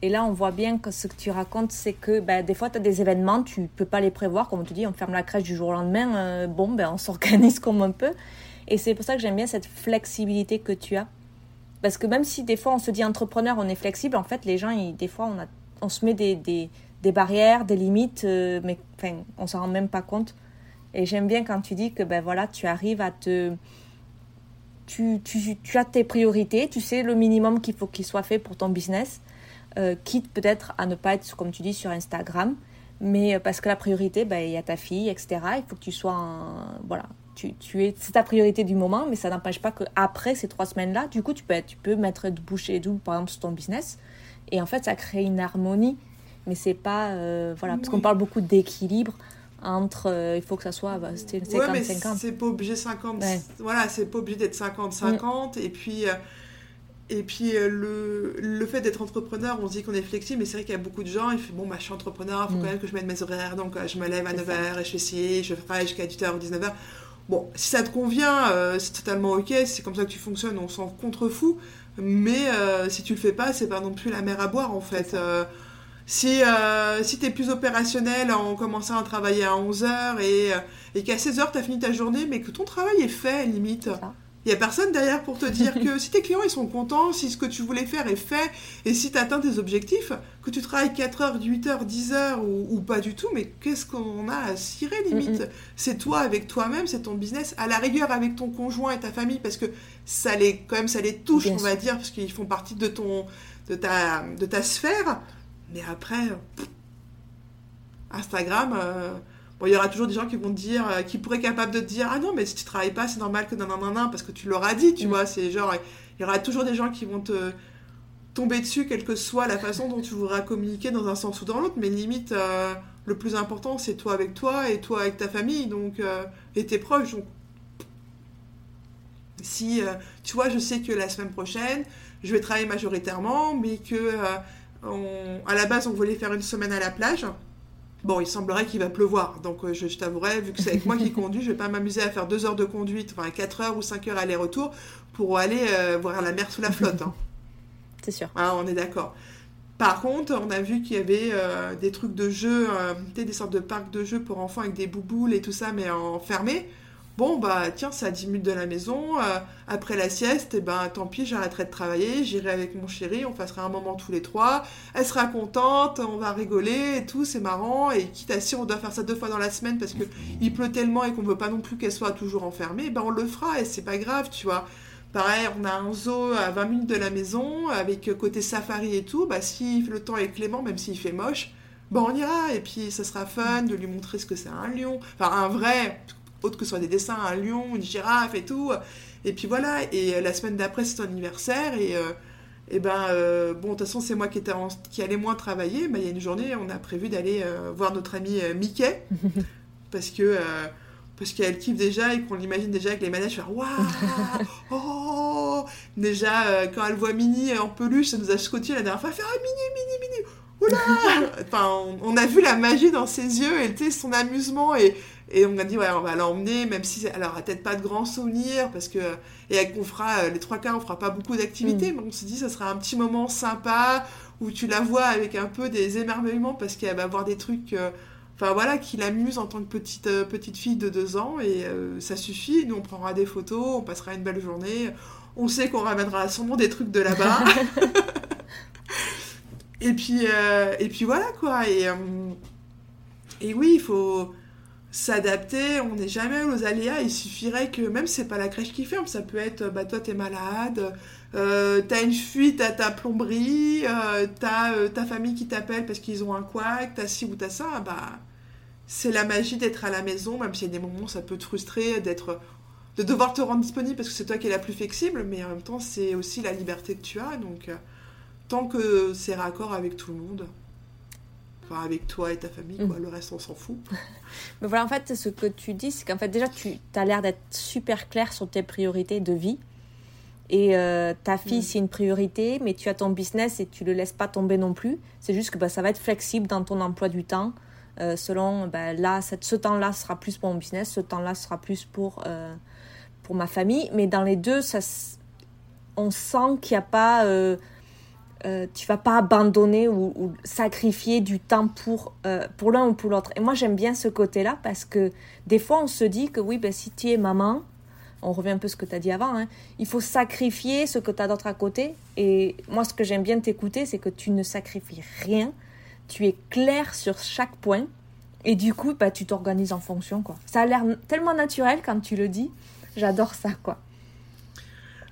Et là, on voit bien que ce que tu racontes, c'est que ben, des fois, tu as des événements, tu peux pas les prévoir. Comme on te dit, on ferme la crèche du jour au lendemain. Euh, bon, ben, on s'organise comme on peut. Et c'est pour ça que j'aime bien cette flexibilité que tu as. Parce que même si des fois, on se dit entrepreneur, on est flexible, en fait, les gens, des fois, on, se met des barrières, des limites, euh, mais enfin, on s'en rend même pas compte. Et j'aime bien quand tu dis que ben, voilà, tu arrives à te tu, tu, tu, as tes priorités, tu sais le minimum qu'il faut qu'il soit fait pour ton business, euh, quitte peut-être à ne pas être, comme tu dis, sur Instagram, mais euh, parce que la priorité, ben, il y a ta fille, etc. Il faut que tu sois, voilà, tu, tu es, c'est ta priorité du moment, mais ça n'empêche pas qu'après ces trois semaines-là, du coup, tu peux, tu peux mettre de bouche et double, par exemple, sur ton business, et en fait, ça crée une harmonie, mais c'est pas, euh, voilà, parce qu'on parle beaucoup d'équilibre entre euh, il faut que ça soit bah, 50 ouais, 50 c'est pas obligé 50 voilà c'est pas obligé d'être 50 50 mm. et puis euh, et puis euh, le, le fait d'être entrepreneur on se dit qu'on est flexible mais c'est vrai qu'il y a beaucoup de gens ils font bon bah je suis entrepreneur il faut mm. quand même que je mette mes horaires donc je me lève à 9h et je fais ci je travaille jusqu'à 18h ou 19h bon si ça te convient c'est totalement ok c'est comme ça que tu fonctionnes on s'en contrefou mais si tu le fais pas c'est pas non plus la mer à boire en fait si, euh, si tu es plus opérationnel en commençant à travailler à 11h et, euh, et qu'à 16h tu as fini ta journée, mais que ton travail est fait, limite. Il n'y a personne derrière pour te dire que si tes clients ils sont contents, si ce que tu voulais faire est fait, et si tu atteins tes objectifs, que tu travailles 4h, 8h, 10h ou, pas du tout, mais qu'est-ce qu'on a à cirer limite? C'est toi avec toi-même, c'est ton business, à la rigueur avec ton conjoint et ta famille, parce que ça les, quand même ça les touche, on va dire, parce qu'ils font partie de, ton, de, ta, de ta sphère. Mais après, Instagram, euh, bon, il y aura toujours des gens qui vont te dire, euh, qui pourraient être capables de te dire, ah non, mais si tu travailles pas, c'est normal que non, non, non, parce que tu l'auras dit, tu mm. vois. C'est genre, il y aura toujours des gens qui vont te tomber dessus, quelle que soit la façon dont tu voudras communiquer dans un sens ou dans l'autre. Mais limite, euh, le plus important, c'est toi avec toi et toi avec ta famille, donc, et tes proches. Donc, si, tu vois, je sais que la semaine prochaine, je vais travailler majoritairement, mais que à la base, on voulait faire une semaine à la plage. Bon, il semblerait qu'il va pleuvoir. Donc, euh, je, t'avouerai, vu que c'est avec moi qui conduis, je vais pas m'amuser à faire deux heures de conduite, enfin 4 heures ou 5 heures aller-retour pour aller euh, voir la mer sous la flotte. Hein. C'est sûr. Ah, on est d'accord. Par contre, on a vu qu'il y avait euh, des trucs de jeux, des sortes de parcs de jeux pour enfants avec des bouboules et tout ça, mais enfermés. Bon, bah tiens, c'est à 10 minutes de la maison. Euh, après la sieste, et eh ben tant pis, j'arrêterai de travailler, j'irai avec mon chéri, on passera un moment tous les trois. Elle sera contente, on va rigoler et tout, c'est marrant. Et quitte à si on doit faire ça deux fois dans la semaine parce qu'il pleut tellement et qu'on veut pas non plus qu'elle soit toujours enfermée, ben on le fera et c'est pas grave, tu vois. Pareil, on a un zoo à 20 minutes de la maison, avec côté safari et tout. Bah, si le temps est clément, même s'il fait moche, ben on ira. Et puis, ça sera fun de lui montrer ce que c'est un lion. Enfin, un vrai, autre que ce soit des dessins, un lion, une girafe et tout. Et puis voilà, et euh, la semaine d'après, c'est ton anniversaire, et, euh, et ben, euh, bon, de toute façon, c'est moi qui, qui allais moins travailler, mais il y a une journée, on a prévu d'aller voir notre ami Mickey, parce que parce qu'elle kiffe déjà et qu'on l'imagine déjà avec les manèges faire waouh oh déjà quand elle voit Minnie en peluche ça nous a scotché la dernière fois elle fait ah Minnie Minnie Minnie oula. Enfin on, a vu la magie dans ses yeux et son amusement et et on a dit, ouais, on va l'emmener, même si elle aura peut-être pas de grands souvenirs, parce que, et qu'on fera, euh, les trois quarts, on fera pas beaucoup d'activités, mm. mais on se dit, ça sera un petit moment sympa, où tu la vois avec un peu des émerveillements, parce qu'elle va voir des trucs, euh, enfin voilà, qui l'amuse en tant que petite, euh, petite fille de deux ans, et ça suffit. Nous, on prendra des photos, on passera une belle journée, on sait qu'on ramènera sûrement des trucs de là-bas. et puis, et puis voilà, quoi. Et, et oui, il faut s'adapter, on n'est jamais aux aléas, il suffirait que, même si c'est pas la crèche qui ferme, ça peut être, bah toi t'es malade, euh, t'as une fuite à ta plomberie, euh, t'as euh, ta famille qui t'appelle parce qu'ils ont un couac, t'as ci ou t'as ça, bah c'est la magie d'être à la maison, même s'il y a des moments où ça peut te frustrer d'être de devoir te rendre disponible parce que c'est toi qui es la plus flexible, mais en même temps c'est aussi la liberté que tu as, donc tant que c'est raccord avec tout le monde avec toi et ta famille, quoi. Mm. Le reste, on s'en fout. Mais voilà, en fait, ce que tu dis, c'est qu'en fait, déjà, tu as l'air d'être super clair sur tes priorités de vie. Et euh, ta fille, mm. c'est une priorité, mais tu as ton business et tu le laisses pas tomber non plus. C'est juste que bah, ça va être flexible dans ton emploi du temps. Euh, selon, bah, là, cette, ce temps-là sera plus pour mon business, ce temps-là sera plus pour, euh, pour ma famille. Mais dans les deux, ça, on sent qu'il n'y a pas euh, tu vas pas abandonner ou, sacrifier du temps pour, euh, pour l'un ou pour l'autre. Et moi, j'aime bien ce côté-là parce que des fois, on se dit que oui, ben, si tu es maman, on revient un peu à ce que tu as dit avant, hein, il faut sacrifier ce que tu as d'autre à côté. Et moi, ce que j'aime bien t'écouter, c'est que tu ne sacrifies rien. Tu es clair sur chaque point. Et du coup, bah, tu t'organises en fonction. quoi. Ça a l'air tellement naturel quand tu le dis. J'adore ça, quoi.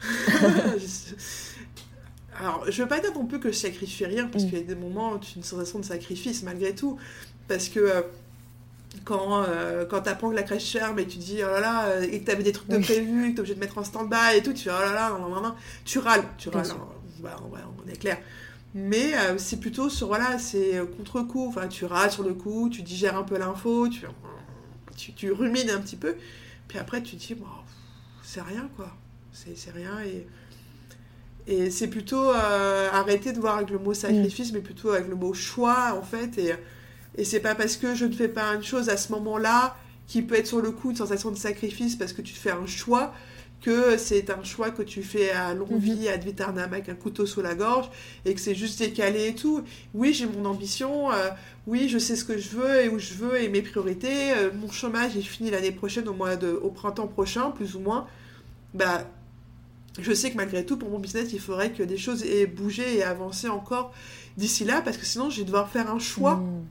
Alors, je veux pas dire non plus que je sacrifie rien, parce mm. qu'il y a des moments où tu as une sensation de sacrifice malgré tout. Parce que euh, quand, euh, quand tu apprends que la crèche ferme et tu dis oh là là, euh, et que tu avais des trucs de prévu, que tu es obligé de mettre en stand-by et tout, tu fais oh là là, tu râles, tu râles, on est clair. Mais c'est plutôt sur, voilà, c'est contre-coup, enfin, tu râles sur le coup, tu digères un peu l'info, tu, tu, tu, rumines un petit peu, puis après tu dis, bon, c'est rien quoi, c'est rien et et c'est plutôt euh, arrêter de voir avec le mot sacrifice, mais plutôt avec le mot choix, en fait. Et, et c'est pas parce que je ne fais pas une chose à ce moment-là, qui peut être sur le coup une sensation de sacrifice parce que tu fais un choix, que c'est un choix que tu fais à longue mhm. vie, ad vitarnam, avec un couteau sous la gorge, et que c'est juste décalé et tout. Oui, j'ai mon ambition, euh, oui, je sais ce que je veux et où je veux et mes priorités. Euh, mon chômage est fini l'année prochaine, au, mois de, au printemps prochain, plus ou moins. Bah, je sais que malgré tout, pour mon business, il faudrait que des choses aient bougé et avancé encore d'ici là, parce que sinon, je vais devoir faire un choix hmm.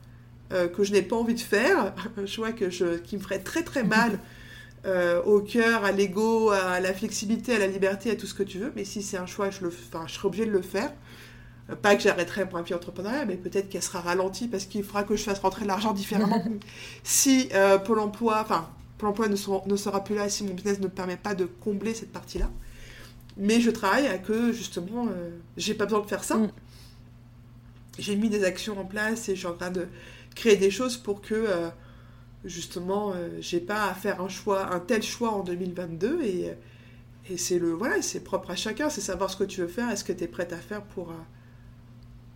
euh, que je n'ai pas envie de faire, un choix que je, qui me ferait très très mal euh, au cœur, à l'ego, à la flexibilité, à la liberté, à tout ce que tu veux. Mais si c'est un choix, je, le, je serai obligée de le faire. Euh, pas que j'arrêterai pour un pied entrepreneuriat, mais peut-être qu'elle sera ralentie parce qu'il faudra que je fasse rentrer l'argent différemment. si Pôle emploi, enfin, Pôle emploi ne sera, ne sera plus là, si mon business ne permet pas de combler cette partie-là. Mais je travaille à que justement, euh, j'ai pas besoin de faire ça. Mm. J'ai mis des actions en place et je suis en train de créer des choses pour que euh, justement, euh, j'ai pas à faire un choix, un tel choix en 2022 et, et c'est le voilà, c'est propre à chacun, c'est savoir ce que tu veux faire, est-ce que tu es prête à faire pour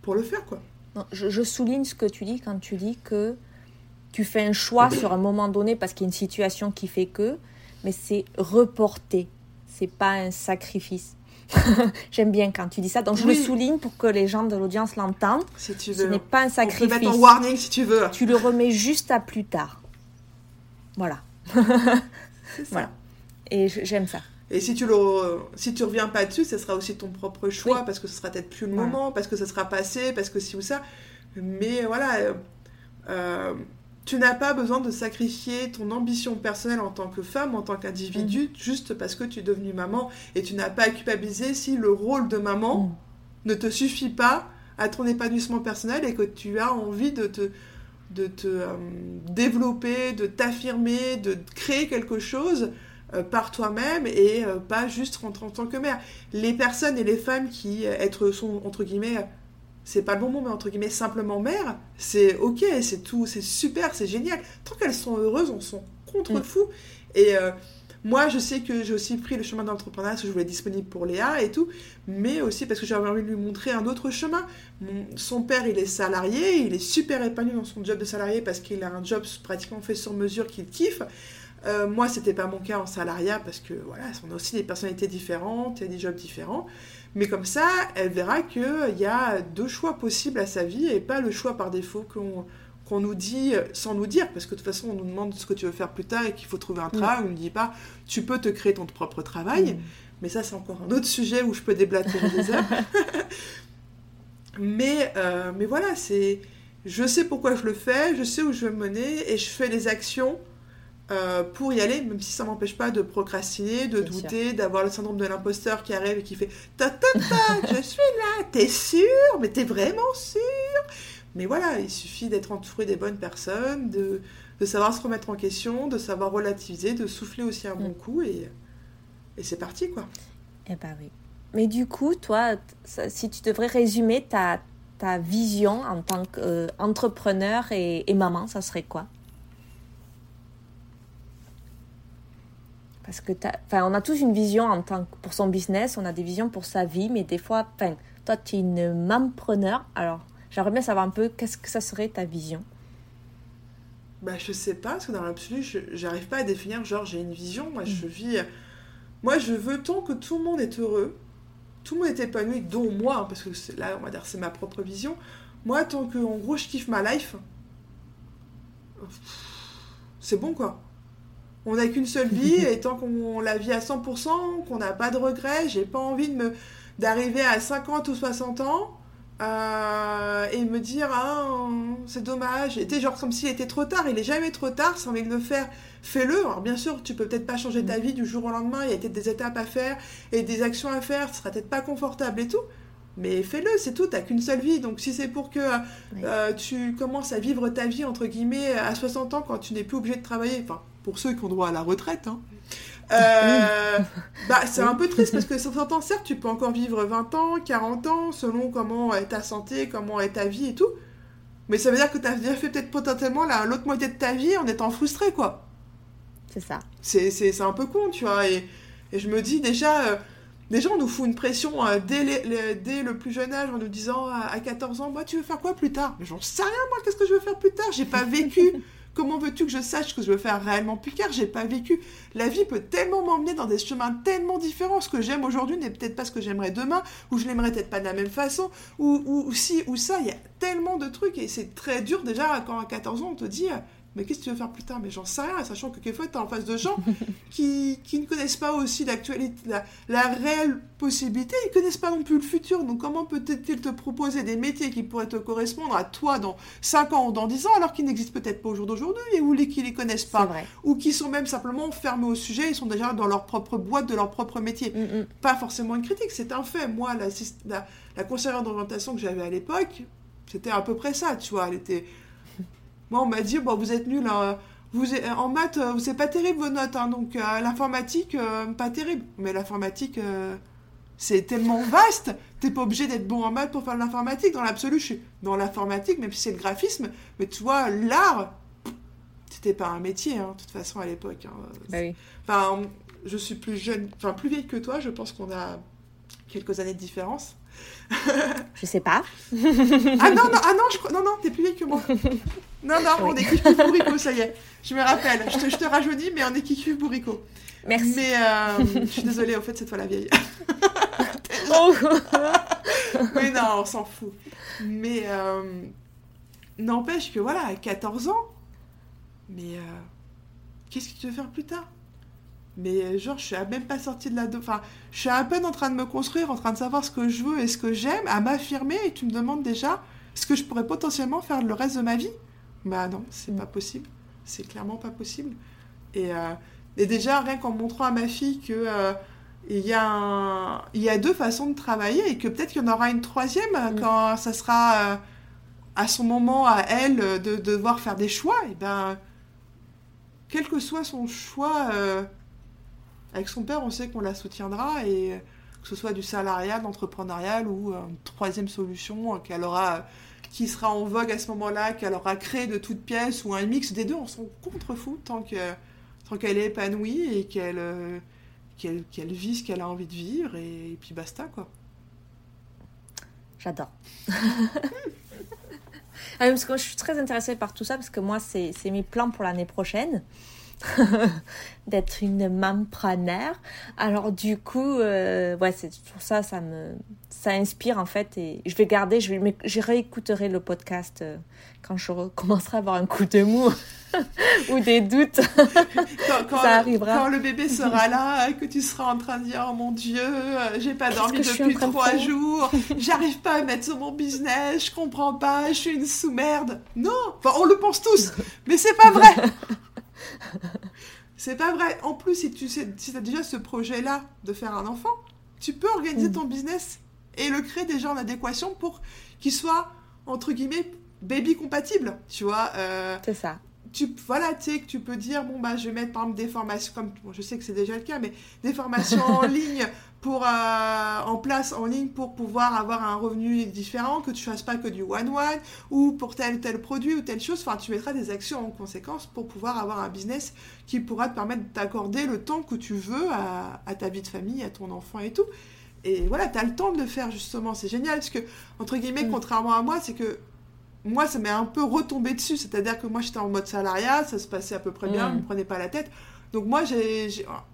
pour le faire quoi. je, je, souligne ce que tu dis quand tu dis que tu fais un choix sur un moment donné parce qu'il y a une situation qui fait que, mais c'est reporté c'est pas un sacrifice. J'aime bien quand tu dis ça. Donc je le souligne pour que les gens de l'audience l'entendent. Si tu veux. Ce n'est pas un sacrifice. On peut mettre en warning si tu veux. Tu le remets juste à plus tard. Voilà. ça. Et j'aime ça. Et si tu le si tu reviens pas dessus, ce sera aussi ton propre choix parce que ce sera peut-être plus le moment, parce que ça sera passé, parce que si ou ça. Mais voilà, euh, euh, tu n'as pas besoin de sacrifier ton ambition personnelle en tant que femme, en tant qu'individu, mm. juste parce que tu es devenue maman. Et tu n'as pas à culpabiliser si le rôle de maman mm. ne te suffit pas à ton épanouissement personnel et que tu as envie de te, de te euh, développer, de t'affirmer, de créer quelque chose euh, par toi-même et euh, pas juste en, en, tant que mère. Les personnes et les femmes qui être, sont, entre guillemets, c'est pas le bon mot, mais entre guillemets, simplement mère, c'est ok, c'est tout, c'est super, c'est génial. Tant qu'elles sont heureuses, on s'en contre mm. fou. Et euh, moi, je sais que j'ai aussi pris le chemin d'entrepreneuriat parce que je voulais être disponible pour Léa et tout, mais aussi parce que j'avais envie de lui montrer un autre chemin. son père, il est salarié, il est super épanoui dans son job de salarié parce qu'il a un job pratiquement fait sur mesure qu'il kiffe. Euh, moi, c'était pas mon cas en salariat parce que voilà, on a aussi des personnalités différentes, il y a des jobs différents. Mais comme ça, elle verra qu'il y a deux choix possibles à sa vie et pas le choix par défaut qu'on nous dit sans nous dire. Parce que de toute façon, on nous demande ce que tu veux faire plus tard et qu'il faut trouver un mm. travail. On ne nous dit pas, tu peux te créer ton propre travail. Mm. Mais ça, c'est encore un autre sujet où je peux déblatérer des heures. mais, euh, mais voilà, c'est... Je sais pourquoi je le fais, je sais où je veux mener et je fais les actions euh, pour y aller, même si ça m'empêche pas de procrastiner, de douter, d'avoir le syndrome de l'imposteur qui arrive et qui fait ta ta ta, je suis là, t'es sûr, mais t'es vraiment sûr? Mais voilà, il suffit d'être entouré des bonnes personnes, de, de, savoir se remettre en question, de savoir relativiser, de souffler aussi un bon mm. coup et, et c'est parti quoi. Eh ben oui. Mais du coup, toi, si tu devrais résumer ta, ta vision en tant qu'entrepreneur et, et maman, ça serait quoi? Parce que enfin, on a tous une vision en tant que, pour son business, on a des visions pour sa vie, mais des fois, enfin, toi, tu es une mampreneur. Alors, j'aimerais bien savoir un peu qu'est-ce que ça serait ta vision? Bah, je sais pas, parce que dans l'absolu, j'arrive pas à définir, genre, j'ai une vision. Moi, je mm. vis. Moi, je veux tant que tout le monde est heureux. tout le monde est épanoui, dont moi, hein, parce que là, on va dire, c'est ma propre vision. Moi, tant que, en gros, je kiffe ma life, c'est bon, quoi. On n'a qu'une seule vie, et tant qu'on la vit à 100%, qu'on n'a pas de regrets, j'ai pas envie de me d'arriver à 50 ou 60 ans euh, et me dire ah c'est dommage. Était genre comme s'il était trop tard. Il est jamais trop tard si envie de le faire. Fais-le. Alors bien sûr tu peux peut-être pas changer ta mm. vie du jour au lendemain. Il y a peut-être des étapes à faire et des actions à faire. Ce sera peut-être pas confortable et tout. Mais fais-le. C'est tout. T'as qu'une seule vie. Donc si c'est pour que euh, tu commences à vivre ta vie entre guillemets à 60 ans quand tu n'es plus obligé de travailler enfin pour ceux qui ont droit à la retraite hein, euh, bah, c'est un peu triste parce que 60 ans, certes, tu peux encore vivre 20 ans, 40 ans, selon comment est ta santé, comment est ta vie et tout. Mais ça veut dire que tu as déjà fait peut-être potentiellement l'autre moitié de ta vie en étant frustré, quoi. C'est ça. C'est un peu con, tu vois. Et, et je me dis déjà, euh, déjà on nous fout une pression euh, dès, dès, le plus jeune âge en nous disant à 14 ans, bah, tu veux faire quoi plus tard? Mais j'en sais rien, moi, qu'est-ce que je veux faire plus tard? J'ai pas vécu. Comment veux-tu que je sache ce que je veux faire réellement plus tard J'ai pas vécu? La vie peut tellement m'emmener dans des chemins tellement différents. Ce que j'aime aujourd'hui n'est peut-être pas ce que j'aimerais demain, ou je l'aimerais peut-être pas de la même façon, ou, ou, si, ou ça. Il y a tellement de trucs et c'est très dur déjà quand à 14 ans on te dit mais qu'est-ce que tu veux faire plus tard? Mais j'en sais rien, sachant que quelquefois, tu es en face de gens qui, qui ne connaissent pas aussi l'actualité, la, la, réelle possibilité, ils connaissent pas non plus le futur. Donc, comment peut-il te proposer des métiers qui pourraient te correspondre à toi dans 5 ans ou dans 10 ans, alors qu'ils n'existent peut-être pas au jour d'aujourd'hui, et ou qui les connaissent pas? Ou qui sont même simplement fermés au sujet, ils sont déjà dans leur propre boîte de leur propre métier. Mm, mm. Pas forcément une critique, c'est un fait. Moi, la, la, la conseillère d'orientation que j'avais à l'époque, c'était à peu près ça, tu vois. Elle était moi, on m'a dit, bon, vous êtes nul. Hein. Vous, en maths, euh, c'est pas terrible vos notes. Hein. donc, euh, l'informatique, euh, pas terrible. Mais l'informatique, c'est tellement vaste. T'es pas obligé d'être bon en maths pour faire de l'informatique. Dans l'absolu, je suis dans l'informatique, même si c'est le graphisme. Mais tu vois, l'art, c'était pas un métier, hein, de toute façon, à l'époque. Bah oui. Enfin, je suis plus jeune, enfin, plus vieille que toi. Je pense qu'on a quelques années de différence. Je sais pas. ah non, non, ah non, je... non, non, t'es plus vieille que moi. Non, non, on est Kifu Bourrico, ça y est. Je me rappelle. Je te, je te rajeunis, mais on est Kifu Bourrico. Merci. Mais euh, je suis désolée, au fait, cette fois la vieille. oh. oui, non, on s'en fout. Mais euh, n'empêche que voilà, à 14 ans, mais euh, qu'est-ce que tu veux faire plus tard? Mais genre, je suis même pas sortie de la... Enfin, je suis à peine en train de me construire, en train de savoir ce que je veux et ce que j'aime, à m'affirmer, et tu me demandes déjà ce que je pourrais potentiellement faire le reste de ma vie. Bah non, c'est pas possible. C'est clairement pas possible. Et, euh, et déjà, rien qu'en montrant à ma fille que... Euh, il y, a il y a deux façons de travailler et que peut-être qu'il y en aura une troisième mm. quand ça sera euh, à son moment, à elle, de, de, devoir faire des choix. Et ben, quel que soit son choix, avec son père, on sait qu'on la soutiendra et que ce soit du salariat, d'entrepreneurial ou une troisième solution qu'elle aura qui sera en vogue à ce moment-là, qu'elle aura créé de toutes pièces ou un mix des deux, on s'en contre-fou tant tant qu'elle est épanouie et qu'elle euh, qu'elle vit ce qu'elle a envie de vivre et, puis basta quoi. J'adore. Ah parce que je suis très intéressée par tout ça parce que moi c'est mes plans pour l'année prochaine. d'être une mampreneur. Alors du coup, euh, ouais, c'est pour ça, ça me, ça inspire en fait. Et je vais garder, je vais, je réécouterai le podcast euh, quand je recommencerai à avoir un coup de mou ou des doutes. quand, ça arrivera. Quand le bébé sera là, que tu seras en train de dire, oh mon Dieu, euh, j'ai pas dormi depuis trois jours, j'arrive pas à mettre sur mon business, je comprends pas, je suis une sous-merde. Non, enfin, on le pense tous, mais c'est pas vrai. c'est pas vrai. En plus, si tu sais, si as déjà ce projet-là de faire un enfant, tu peux organiser mm. ton business et le créer déjà en adéquation pour qu'il soit, entre guillemets, baby compatible, tu vois. Euh, c'est ça. Tu, voilà, tu sais, que tu peux dire, bon, bah, je vais mettre, par exemple, des formations, comme, je sais que c'est déjà le cas, mais des formations en ligne pour, euh, en place en ligne pour pouvoir avoir un revenu différent, que tu fasses pas que du one-one, ou pour tel ou tel produit ou telle chose, enfin tu mettras des actions en conséquence pour pouvoir avoir un business qui pourra te permettre d'accorder le temps que tu veux à, ta vie de famille, à ton enfant et tout. Et voilà, tu as le temps de le faire justement, c'est génial, parce que, entre guillemets, mm. contrairement à moi, c'est que moi, ça m'est un peu retombé dessus, c'est-à-dire que moi j'étais en mode salariat, ça se passait à peu près bien, je mm. ne me prenais pas la tête. Donc moi, j'ai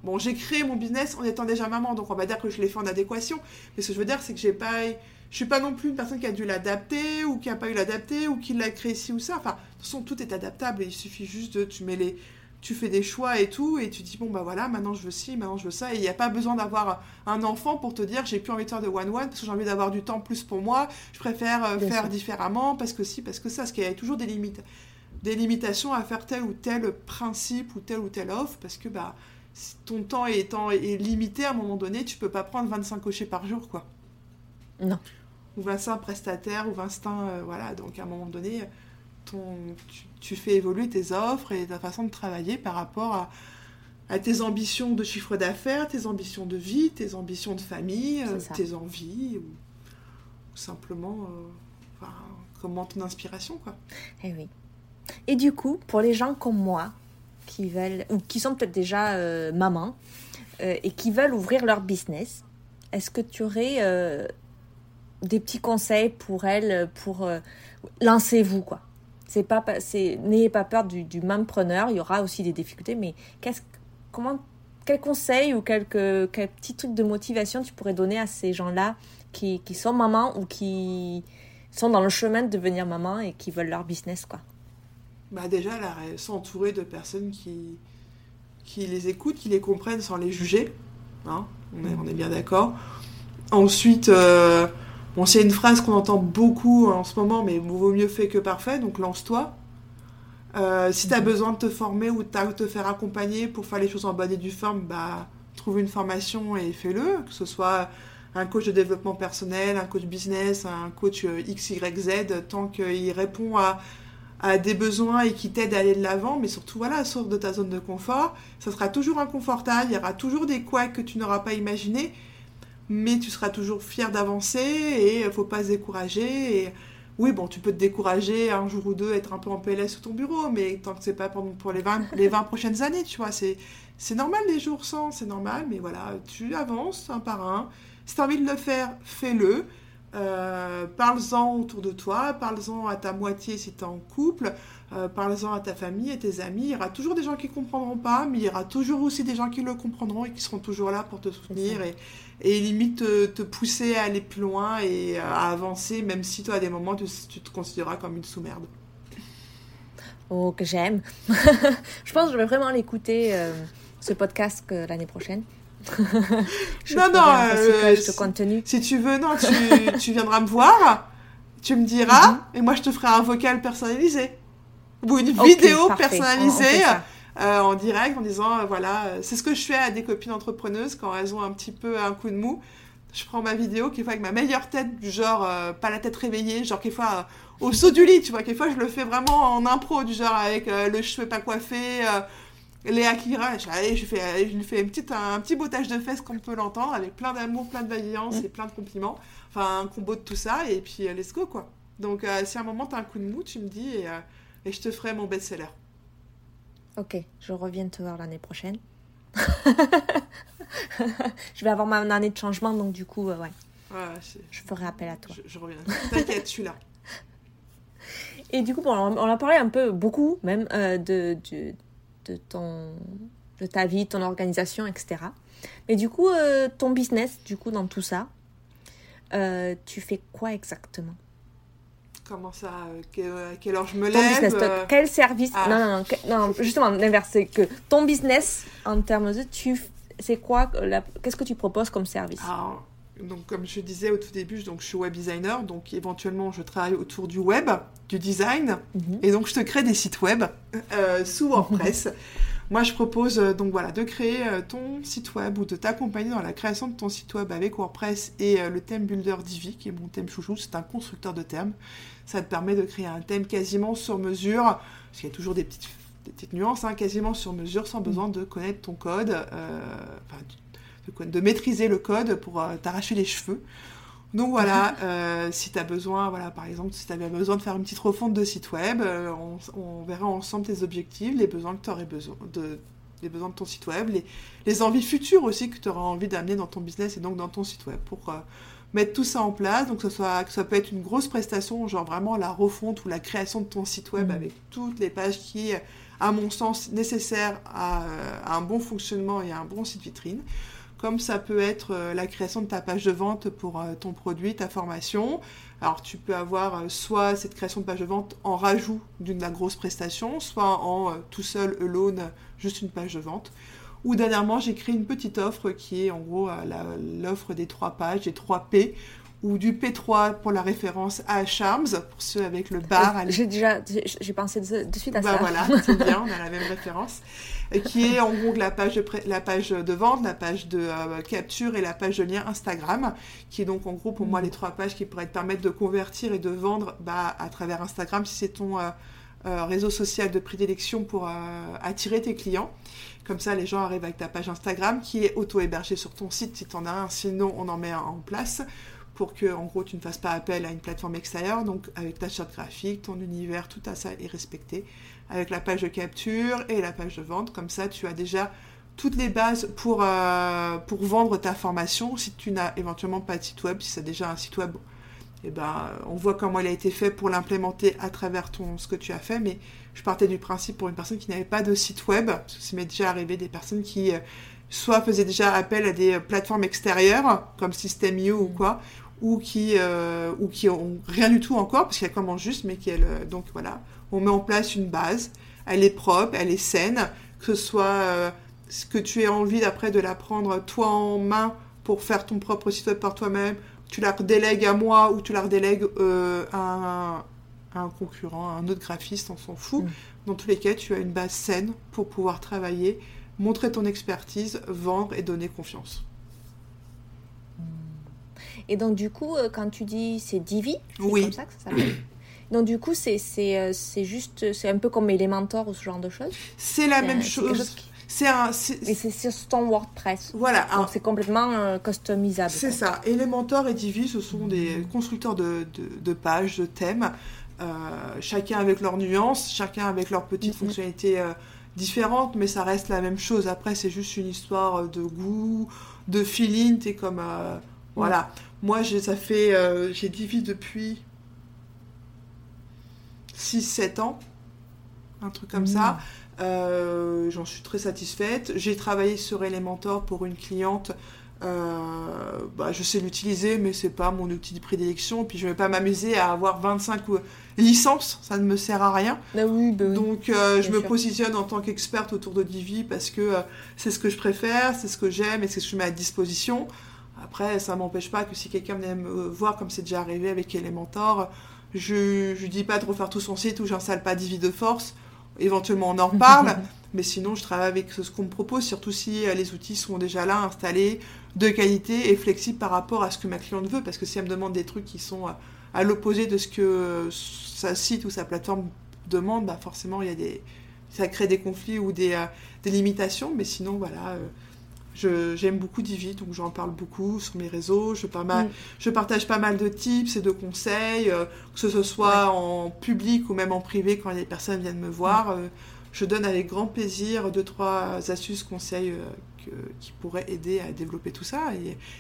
bon, créé mon business en étant déjà maman, donc on va dire que je l'ai fait en adéquation. Mais ce que je veux dire, c'est que j'ai pas, je suis pas non plus une personne qui a dû l'adapter ou qui a pas eu l'adapter ou qui l'a créé ci ou ça. Enfin, de toute façon, tout est adaptable et il suffit juste de, tu mets les, tu fais des choix et tout, et tu dis, bon, bah voilà, maintenant je veux ci, maintenant je veux ça, et il n'y a pas besoin d'avoir un enfant pour te dire, j'ai plus envie de faire de one-one, parce que j'ai envie d'avoir du temps plus pour moi, je préfère euh, faire différemment, parce que si, parce que ça, parce qu'il y a toujours des limites, des limitations à faire tel ou tel principe ou tel ou tel offre, parce que, bah, ton temps étant est limité, à un moment donné, tu peux pas prendre 25 cochers par jour, quoi. Non. Ou 25 prestataires, ou 25, euh, voilà, donc à un moment donné tu, fais évoluer tes offres et ta façon de travailler par rapport à, tes ambitions de chiffre d'affaires, tes ambitions de vie, tes ambitions de famille, euh, tes envies, ou, simplement euh, comment ton inspiration. Quoi. Eh oui. Et du coup, pour les gens comme moi, qui veulent, ou qui sont peut-être déjà euh, mamans, et qui veulent ouvrir leur business, est-ce que tu aurais des petits conseils pour elles, pour lancez-vous quoi? C'est pas, c'est, n'ayez pas peur du, du preneur. Il y aura aussi des difficultés, mais qu'est-ce, comment, quel conseil ou quelques, quel petit truc de motivation tu pourrais donner à ces gens-là qui, qui sont mamans ou qui sont dans le chemin de devenir maman et qui veulent leur business, quoi? Bah déjà, s'entourer de personnes qui, qui les écoutent, qui les comprennent sans les juger. Hein on, est, on est bien d'accord. Ensuite, euh, Bon, c'est une phrase qu'on entend beaucoup en ce moment, mais vaut mieux fait que parfait, donc lance-toi. Euh, si tu as mhm. besoin de te former ou de te faire accompagner pour faire les choses en bonne et due forme, bah, trouve une formation et fais-le, que ce soit un coach de développement personnel, un coach business, un coach euh, XYZ, tant qu'il répond à, à, des besoins et qui t'aide à aller de l'avant, mais surtout, voilà, sors de ta zone de confort. Ça sera toujours inconfortable, il y aura toujours des couacs que tu n'auras pas imaginés, mais tu seras toujours fier d'avancer et il faut pas se décourager. Oui, bon, tu peux te décourager un jour ou deux, être un peu en PLS sur ton bureau, mais tant que c'est pas pour, pour les, 20, les 20 prochaines années, tu vois, c'est, c'est normal les jours sans, c'est normal, mais voilà, tu avances un par un. Si tu as envie de le faire, fais-le. Euh, parle-en autour de toi, parle-en à ta moitié si tu es en couple, euh, parle-en à ta famille et tes amis. Il y aura toujours des gens qui comprendront pas, mais il y aura toujours aussi des gens qui le comprendront et qui seront toujours là pour te soutenir et, et limite te, pousser à aller plus loin et à avancer, même si toi à des moments tu, te considéreras comme une sous-merde. Oh, que j'aime. je pense que je vais vraiment l'écouter, euh, ce podcast, l'année prochaine. Non, non, euh, contenu. Si, tu veux, non, tu, tu, viendras me voir, tu me diras, mhm. et moi je te ferai un vocal personnalisé. Ou une vidéo personnalisée. Euh, en direct en disant euh, voilà, euh, c'est ce que je fais à des copines entrepreneuses quand elles ont un petit peu un coup de mou. Je prends ma vidéo, quelquefois avec ma meilleure tête, du genre, pas la tête réveillée, genre quelquefois au saut du lit, tu vois, quelquefois je le fais vraiment en impro, du genre avec le cheveu pas coiffé, Léa Kira, je, je, fais, je lui fais une petite, un, petit bottage de fesses comme on peut l'entendre, avec plein d'amour, plein de vaillance et plein de compliments. Enfin, un combo de tout ça, et puis let's go, quoi. Donc, si à un moment t'as un coup de mou, tu me dis, et, et je te ferai mon best-seller. Ok, je reviens te voir l'année prochaine. je vais avoir ma année de changement, donc du coup, euh, ouais. je ferai appel à toi. Je, reviens. T'inquiète, je suis là. Et du coup, bon, on a parlé un peu, beaucoup même, euh, de, de, de, ton, de ta vie, ton organisation, etc. Mais du coup, euh, ton business, du coup, dans tout ça, tu fais quoi exactement? Comment ça euh, À quelle heure je me lève euh, Quel service? Ah. non, non, non, non, justement, l'inverse, c'est que ton business, en termes de... Tu, c'est quoi Qu'est-ce que tu proposes comme service? Donc, comme je disais au tout début, donc, je suis web designer, donc éventuellement je travaille autour du web, du design, mhm. et donc je te crée des sites web euh, sous WordPress. Moi, je propose euh, donc voilà de créer euh, ton site web ou de t'accompagner dans la création de ton site web avec WordPress et le thème Builder Divi, qui est mon thème chouchou. C'est un constructeur de thèmes. Ça te permet de créer un thème quasiment sur mesure, parce qu'il y a toujours des petites, petites nuances, hein, quasiment sur mesure, sans besoin de connaître ton code, de, maîtriser le code pour euh, t'arracher les cheveux. Donc voilà, euh, si tu as besoin, voilà, par exemple, si tu avais besoin de faire une petite refonte de site web, euh, on, verra ensemble tes objectifs, les besoins que tu aurais besoin de, les besoins de ton site web, les, les envies futures aussi que tu auras envie d'amener dans ton business et donc dans ton site web pour mettre tout ça en place. Donc que, ce soit, que ça peut être une grosse prestation, genre vraiment la refonte ou la création de ton site web mmh. avec toutes les pages qui à mon sens, nécessaires à, un bon fonctionnement et à un bon site vitrine comme ça peut être la création de ta page de vente pour ton produit, ta formation. Alors tu peux avoir soit cette création de page de vente en rajout d'une grosse prestation, soit en tout seul, alone, juste une page de vente. Ou dernièrement, j'ai créé une petite offre qui est en gros l'offre des trois pages, des trois P, ou du P3 pour la référence à Charms, pour ceux avec le bar. J'ai déjà, j'ai pensé de, suite à bah ça. voilà, c'est bien, on a la même référence. qui est en gros la page de, la page de vente, la page de euh, capture et la page de lien Instagram, qui est donc en gros pour moi mm. les trois pages qui pourraient te permettre de convertir et de vendre bah, à travers Instagram si c'est ton euh, euh, réseau social de prédilection pour attirer tes clients. Comme ça, les gens arrivent avec ta page Instagram qui est auto-hébergée sur ton site si tu en as un, sinon on en met un en place pour que, en gros, tu ne fasses pas appel à une plateforme extérieure. Donc, avec ta charte graphique, ton univers, tout à ça est respecté. Avec la page de capture et la page de vente, comme ça, tu as déjà toutes les bases pour, euh, pour vendre ta formation. Si tu n'as éventuellement pas de site web, si c'est déjà un site web, eh ben, on voit comment il a été fait pour l'implémenter à travers ton, ce que tu as fait. Mais je partais du principe pour une personne qui n'avait pas de site web, parce que ça m'est déjà arrivé des personnes qui euh, soit faisaient déjà appel à des plateformes extérieures, comme System.io ou quoi, ou qui, euh, ou qui ont rien du tout encore, parce qu'elle commence juste, mais qu'elle. Euh, donc voilà, on met en place une base, elle est propre, elle est saine, que ce soit ce que tu aies envie d'après de la prendre toi en main pour faire ton propre site web par toi-même, tu la délègues à moi ou tu la redélègues à, un concurrent, un autre graphiste, on s'en fout. Mm. Dans tous les cas, tu as une base saine pour pouvoir travailler, montrer ton expertise, vendre et donner confiance. Et donc, du coup, euh, quand tu dis c'est Divi, c'est comme ça que ça s'appelle donc du coup, c'est euh, juste, c'est un peu comme Elementor ou ce genre de choses. C'est la même chose. C'est un. Et c'est sur ton WordPress. Voilà. Donc c'est complètement euh, customisable. C'est ça. Elementor et Divi, ce sont des constructeurs de, de pages, de thèmes. Euh, chacun avec leurs nuances, chacun avec leurs petites mm-hmm. fonctionnalités euh, différentes, mais ça reste la même chose. Après, c'est juste une histoire de goût, de feeling. T'es comme. Euh, voilà. Moi, ça fait. j'ai Divi depuis 6-7 ans. Un truc comme ça. Mm. J'en suis très satisfaite. J'ai travaillé sur Elementor pour une cliente euh, bah, je sais l'utiliser, mais c'est pas mon outil de prédilection. Puis je vais pas m'amuser à avoir 25 licences, ça ne me sert à rien. Oui, bah Donc euh, je me positionne en tant qu'experte autour de Divi parce que euh, c'est ce que je préfère, c'est ce que j'aime et c'est ce que je mets à disposition. Après, ça m'empêche pas que si quelqu'un venait me voir, comme c'est déjà arrivé avec Elementor, je ne dis pas de refaire tout son site ou j'installe pas Divi de force. Éventuellement, on en reparle. mais sinon, je travaille avec ce qu'on me propose, surtout si les outils sont déjà là, installés, de qualité et flexible par rapport à ce que ma cliente veut. Parce que si elle me demande des trucs qui sont à, l'opposé de ce que sa site ou sa plateforme demande, bah forcément, il y a des, ça crée des conflits ou des, euh, des limitations. Mais sinon, voilà. Euh, j'aime beaucoup Divi, donc j'en parle beaucoup sur mes réseaux. Je, mm. je partage pas mal de tips et de conseils, euh, que ce soit en public ou même en privé quand les personnes viennent me voir. Mm. je donne avec grand plaisir deux, trois astuces, conseils qui pourrait aider à développer tout ça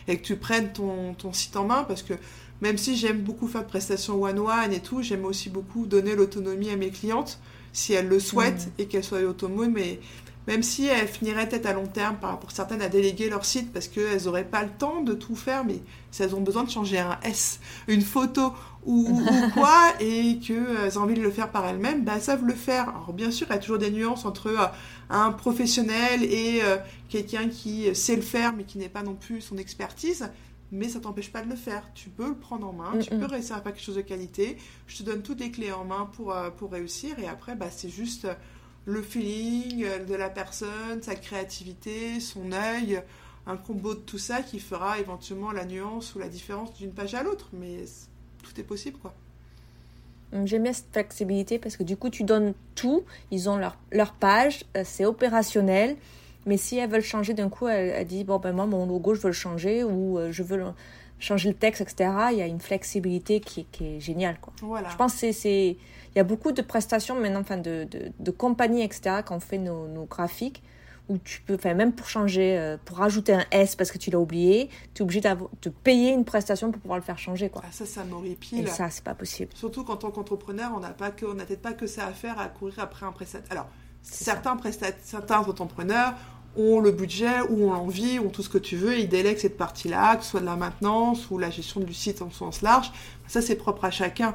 et, que tu prennes ton, ton, site en main parce que même si j'aime beaucoup faire de prestations one-one et tout, j'aime aussi beaucoup donner l'autonomie à mes clientes si elles le souhaitent mmh. et qu'elles soient autonomes. Mais même si elles finiraient peut-être à long terme, par, pour certaines, à déléguer leur site parce qu'elles n'auraient pas le temps de tout faire, mais si elles ont besoin de changer un S, une photo ou, quoi, et qu'elles ont envie de le faire par elles-mêmes, bah, elles savent le faire. Alors bien sûr, il y a toujours des nuances entre euh, un professionnel et euh, quelqu'un qui sait le faire mais qui n'est pas non plus son expertise. Mais ça t'empêche pas de le faire. Tu peux le prendre en main, tu peux réussir à faire quelque chose de qualité. Je te donne toutes les clés en main pour, euh, pour réussir. Et après, bah, c'est juste le feeling de la personne, sa créativité, son œil, un combo de tout ça qui fera éventuellement la nuance ou la différence d'une page à l'autre. Mais tout est possible, quoi. J'aime bien cette flexibilité parce que du coup, tu donnes tout. Ils ont leur, leur page, euh, c'est opérationnel. Mais si elles veulent changer d'un coup, elles, disent Bon, ben moi, mon logo, je veux le changer ou euh, je veux changer le texte, etc. Il y a une flexibilité qui, qui est géniale. Quoi. Voilà. Je pense que c'est. Il y a beaucoup de prestations maintenant, enfin, de, de, de compagnies, etc., qui ont fait nos, nos graphiques où tu peux, enfin même pour changer, euh, pour rajouter un S parce que tu l'as oublié, tu es obligé de payer une prestation pour pouvoir le faire changer. Quoi. Ah, ça, ça m'horripile. Et ça, c'est pas possible. Surtout qu'en tant qu'entrepreneur, on n'a peut-être pas que ça à faire à courir après un prestataire. Alors, Certains, certains entrepreneurs ont le budget ou ont l'envie, ont tout ce que tu veux, et ils délèguent cette partie-là, que ce soit de la maintenance ou la gestion du site en sens large. Ça, c'est propre à chacun.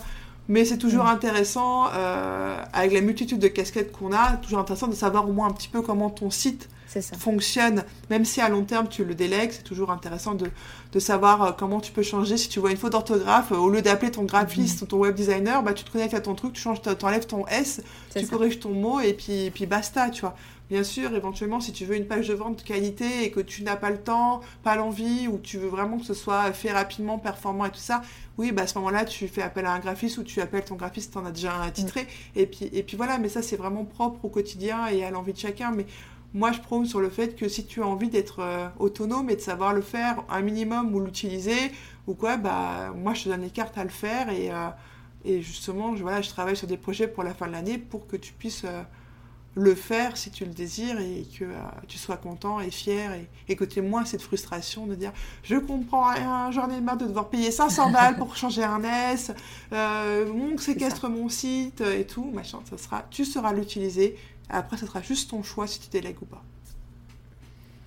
Mais c'est toujours mm. intéressant, euh, avec la multitude de casquettes qu'on a, toujours intéressant de savoir au moins un petit peu comment ton site fonctionne. Même si à long terme tu le délègues, c'est toujours intéressant de, de savoir euh, comment tu peux changer. Si tu vois une faute d'orthographe, euh, au lieu d'appeler ton graphiste mm. ou ton web designer, bah, tu te connectes à ton truc, tu changes, enlèves ton S, tu corriges ton mot et puis, puis basta, tu vois. Bien sûr, éventuellement, si tu veux une page de vente de qualité et que tu n'as pas le temps, pas l'envie, ou tu veux vraiment que ce soit fait rapidement, performant et tout ça, oui, bah à ce moment-là, tu fais appel à un graphiste ou tu appelles ton graphiste, tu en as déjà un titré. Mm. Et, puis, et puis voilà, mais ça, c'est vraiment propre au quotidien et à l'envie de chacun. Mais moi, je prône sur le fait que si tu as envie d'être euh, autonome et de savoir le faire un minimum ou l'utiliser, ou quoi, bah moi, je te donne les cartes à le faire. Et, euh, et justement, je, voilà, je travaille sur des projets pour la fin de l'année pour que tu puisses... Euh, le faire si tu le désires et que euh, tu sois content et fier et, que tu aies moins cette frustration de dire je comprends rien, j'en ai marre de devoir payer 500 balles pour changer un S, euh, mon séquestre mon site et tout, machin, ça sera, tu sauras l'utiliser. Après, ce sera juste ton choix si tu délègues ou pas.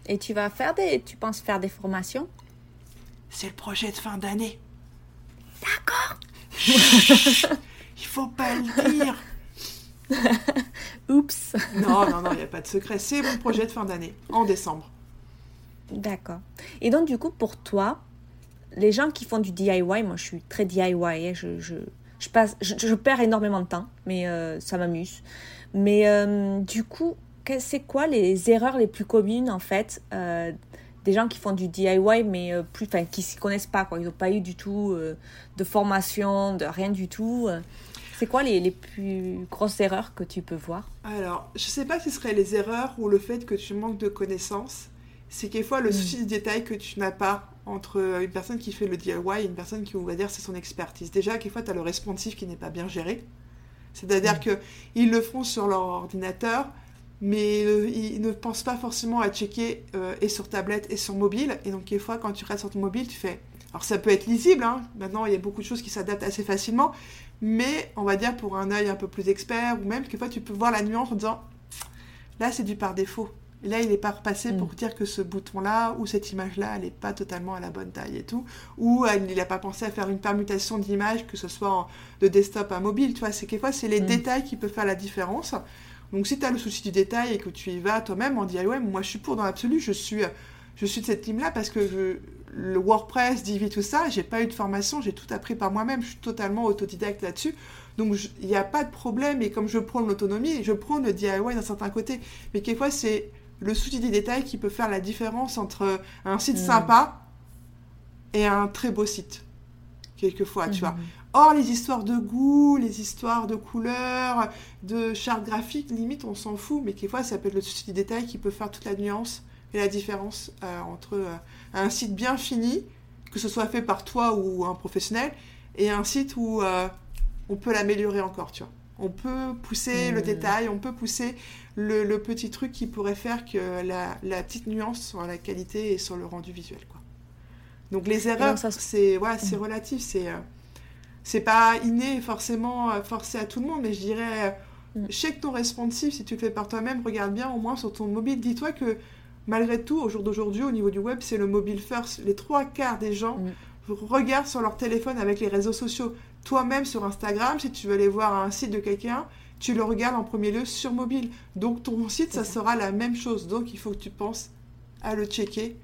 Et tu vas faire des, tu penses faire des formations? C'est le projet de fin d'année. D'accord. Il faut pas le dire. Oups. non, non, non, il n'y a pas de secret. C'est mon projet de fin d'année, en décembre. D'accord. Et donc, du coup, pour toi, les gens qui font du DIY, moi je suis très DIY, hein, je, je, je, passe, je, perds énormément de temps, mais euh, ça m'amuse. Mais euh, du coup, c'est quoi les erreurs les plus communes en fait euh, des gens qui font du DIY mais plus, enfin qui s'y connaissent pas quoi, ils n'ont pas eu du tout de formation, de rien du tout. C'est quoi les, les, plus grosses erreurs que tu peux voir Alors, je sais pas si ce serait les erreurs ou le fait que tu manques de connaissances. C'est quelquefois le hmm. souci de détail que tu n'as pas entre une personne qui fait le DIY et une personne qui, on va dire, c'est son expertise. Déjà, quelquefois, tu as le responsive qui n'est pas bien géré. C'est-à-dire hmm. qu'ils le font sur leur ordinateur, mais ils ne pensent pas forcément à checker euh, et sur tablette et sur mobile. Et donc, quelquefois, quand tu restes sur ton mobile, tu fais alors ça peut être lisible, hein. maintenant il y a beaucoup de choses qui s'adaptent assez facilement, mais on va dire pour un œil un peu plus expert, ou même quelquefois tu peux voir la nuance en disant là c'est du par défaut. Et là, il n'est pas repassé pour mm. dire que ce bouton-là ou cette image-là, elle n'est pas totalement à la bonne taille et tout. Ou il n'a pas pensé à faire une permutation d'images, que ce soit de desktop à mobile. Tu vois, c'est quelquefois, c'est les mm. détails qui peuvent faire la différence. Donc, si tu as le souci du détail et que tu y vas toi-même en ouais, moi je suis pour dans l'absolu, je suis, je suis de cette team-là parce que je, le WordPress, Divi, tout ça, j'ai pas eu de formation, j'ai tout appris par moi-même, je suis totalement autodidacte là-dessus. Donc il n'y a pas de problème, et comme je prône l'autonomie, je prône le DIY d'un certain côté. Mais quelquefois, c'est le souci des détails qui peut faire la différence entre un site mm. sympa et un très beau site. Quelquefois, tu vois. Mm. Or, les histoires de goût, les histoires de couleurs, de chartes graphiques, limite, on s'en fout, mais quelquefois, ça peut être le souci des détails qui peut faire toute la nuance et la différence euh, entre euh, un site bien fini, que ce soit fait par toi ou un professionnel, et un site où euh, on peut l'améliorer encore, tu vois. On peut pousser le mmh. détail, on peut pousser le, petit truc qui pourrait faire que la, petite nuance sur la qualité et sur le rendu visuel, quoi. Donc les erreurs, c'est ouais, mmh. relatif, c'est c'est pas inné forcément forcé à tout le monde, mais je dirais, mmh. check ton responsive si tu le fais par toi-même, regarde bien au moins sur ton mobile, dis-toi que malgré tout, au jour d'aujourd'hui, au niveau du web, c'est le mobile first. Les trois quarts des gens mm. regardent sur leur téléphone avec les réseaux sociaux. Toi-même sur Instagram, si tu veux aller voir un site de quelqu'un, tu le regardes en premier lieu sur mobile. Donc ton site, ça sera la même chose. Donc il faut que tu penses à le checker.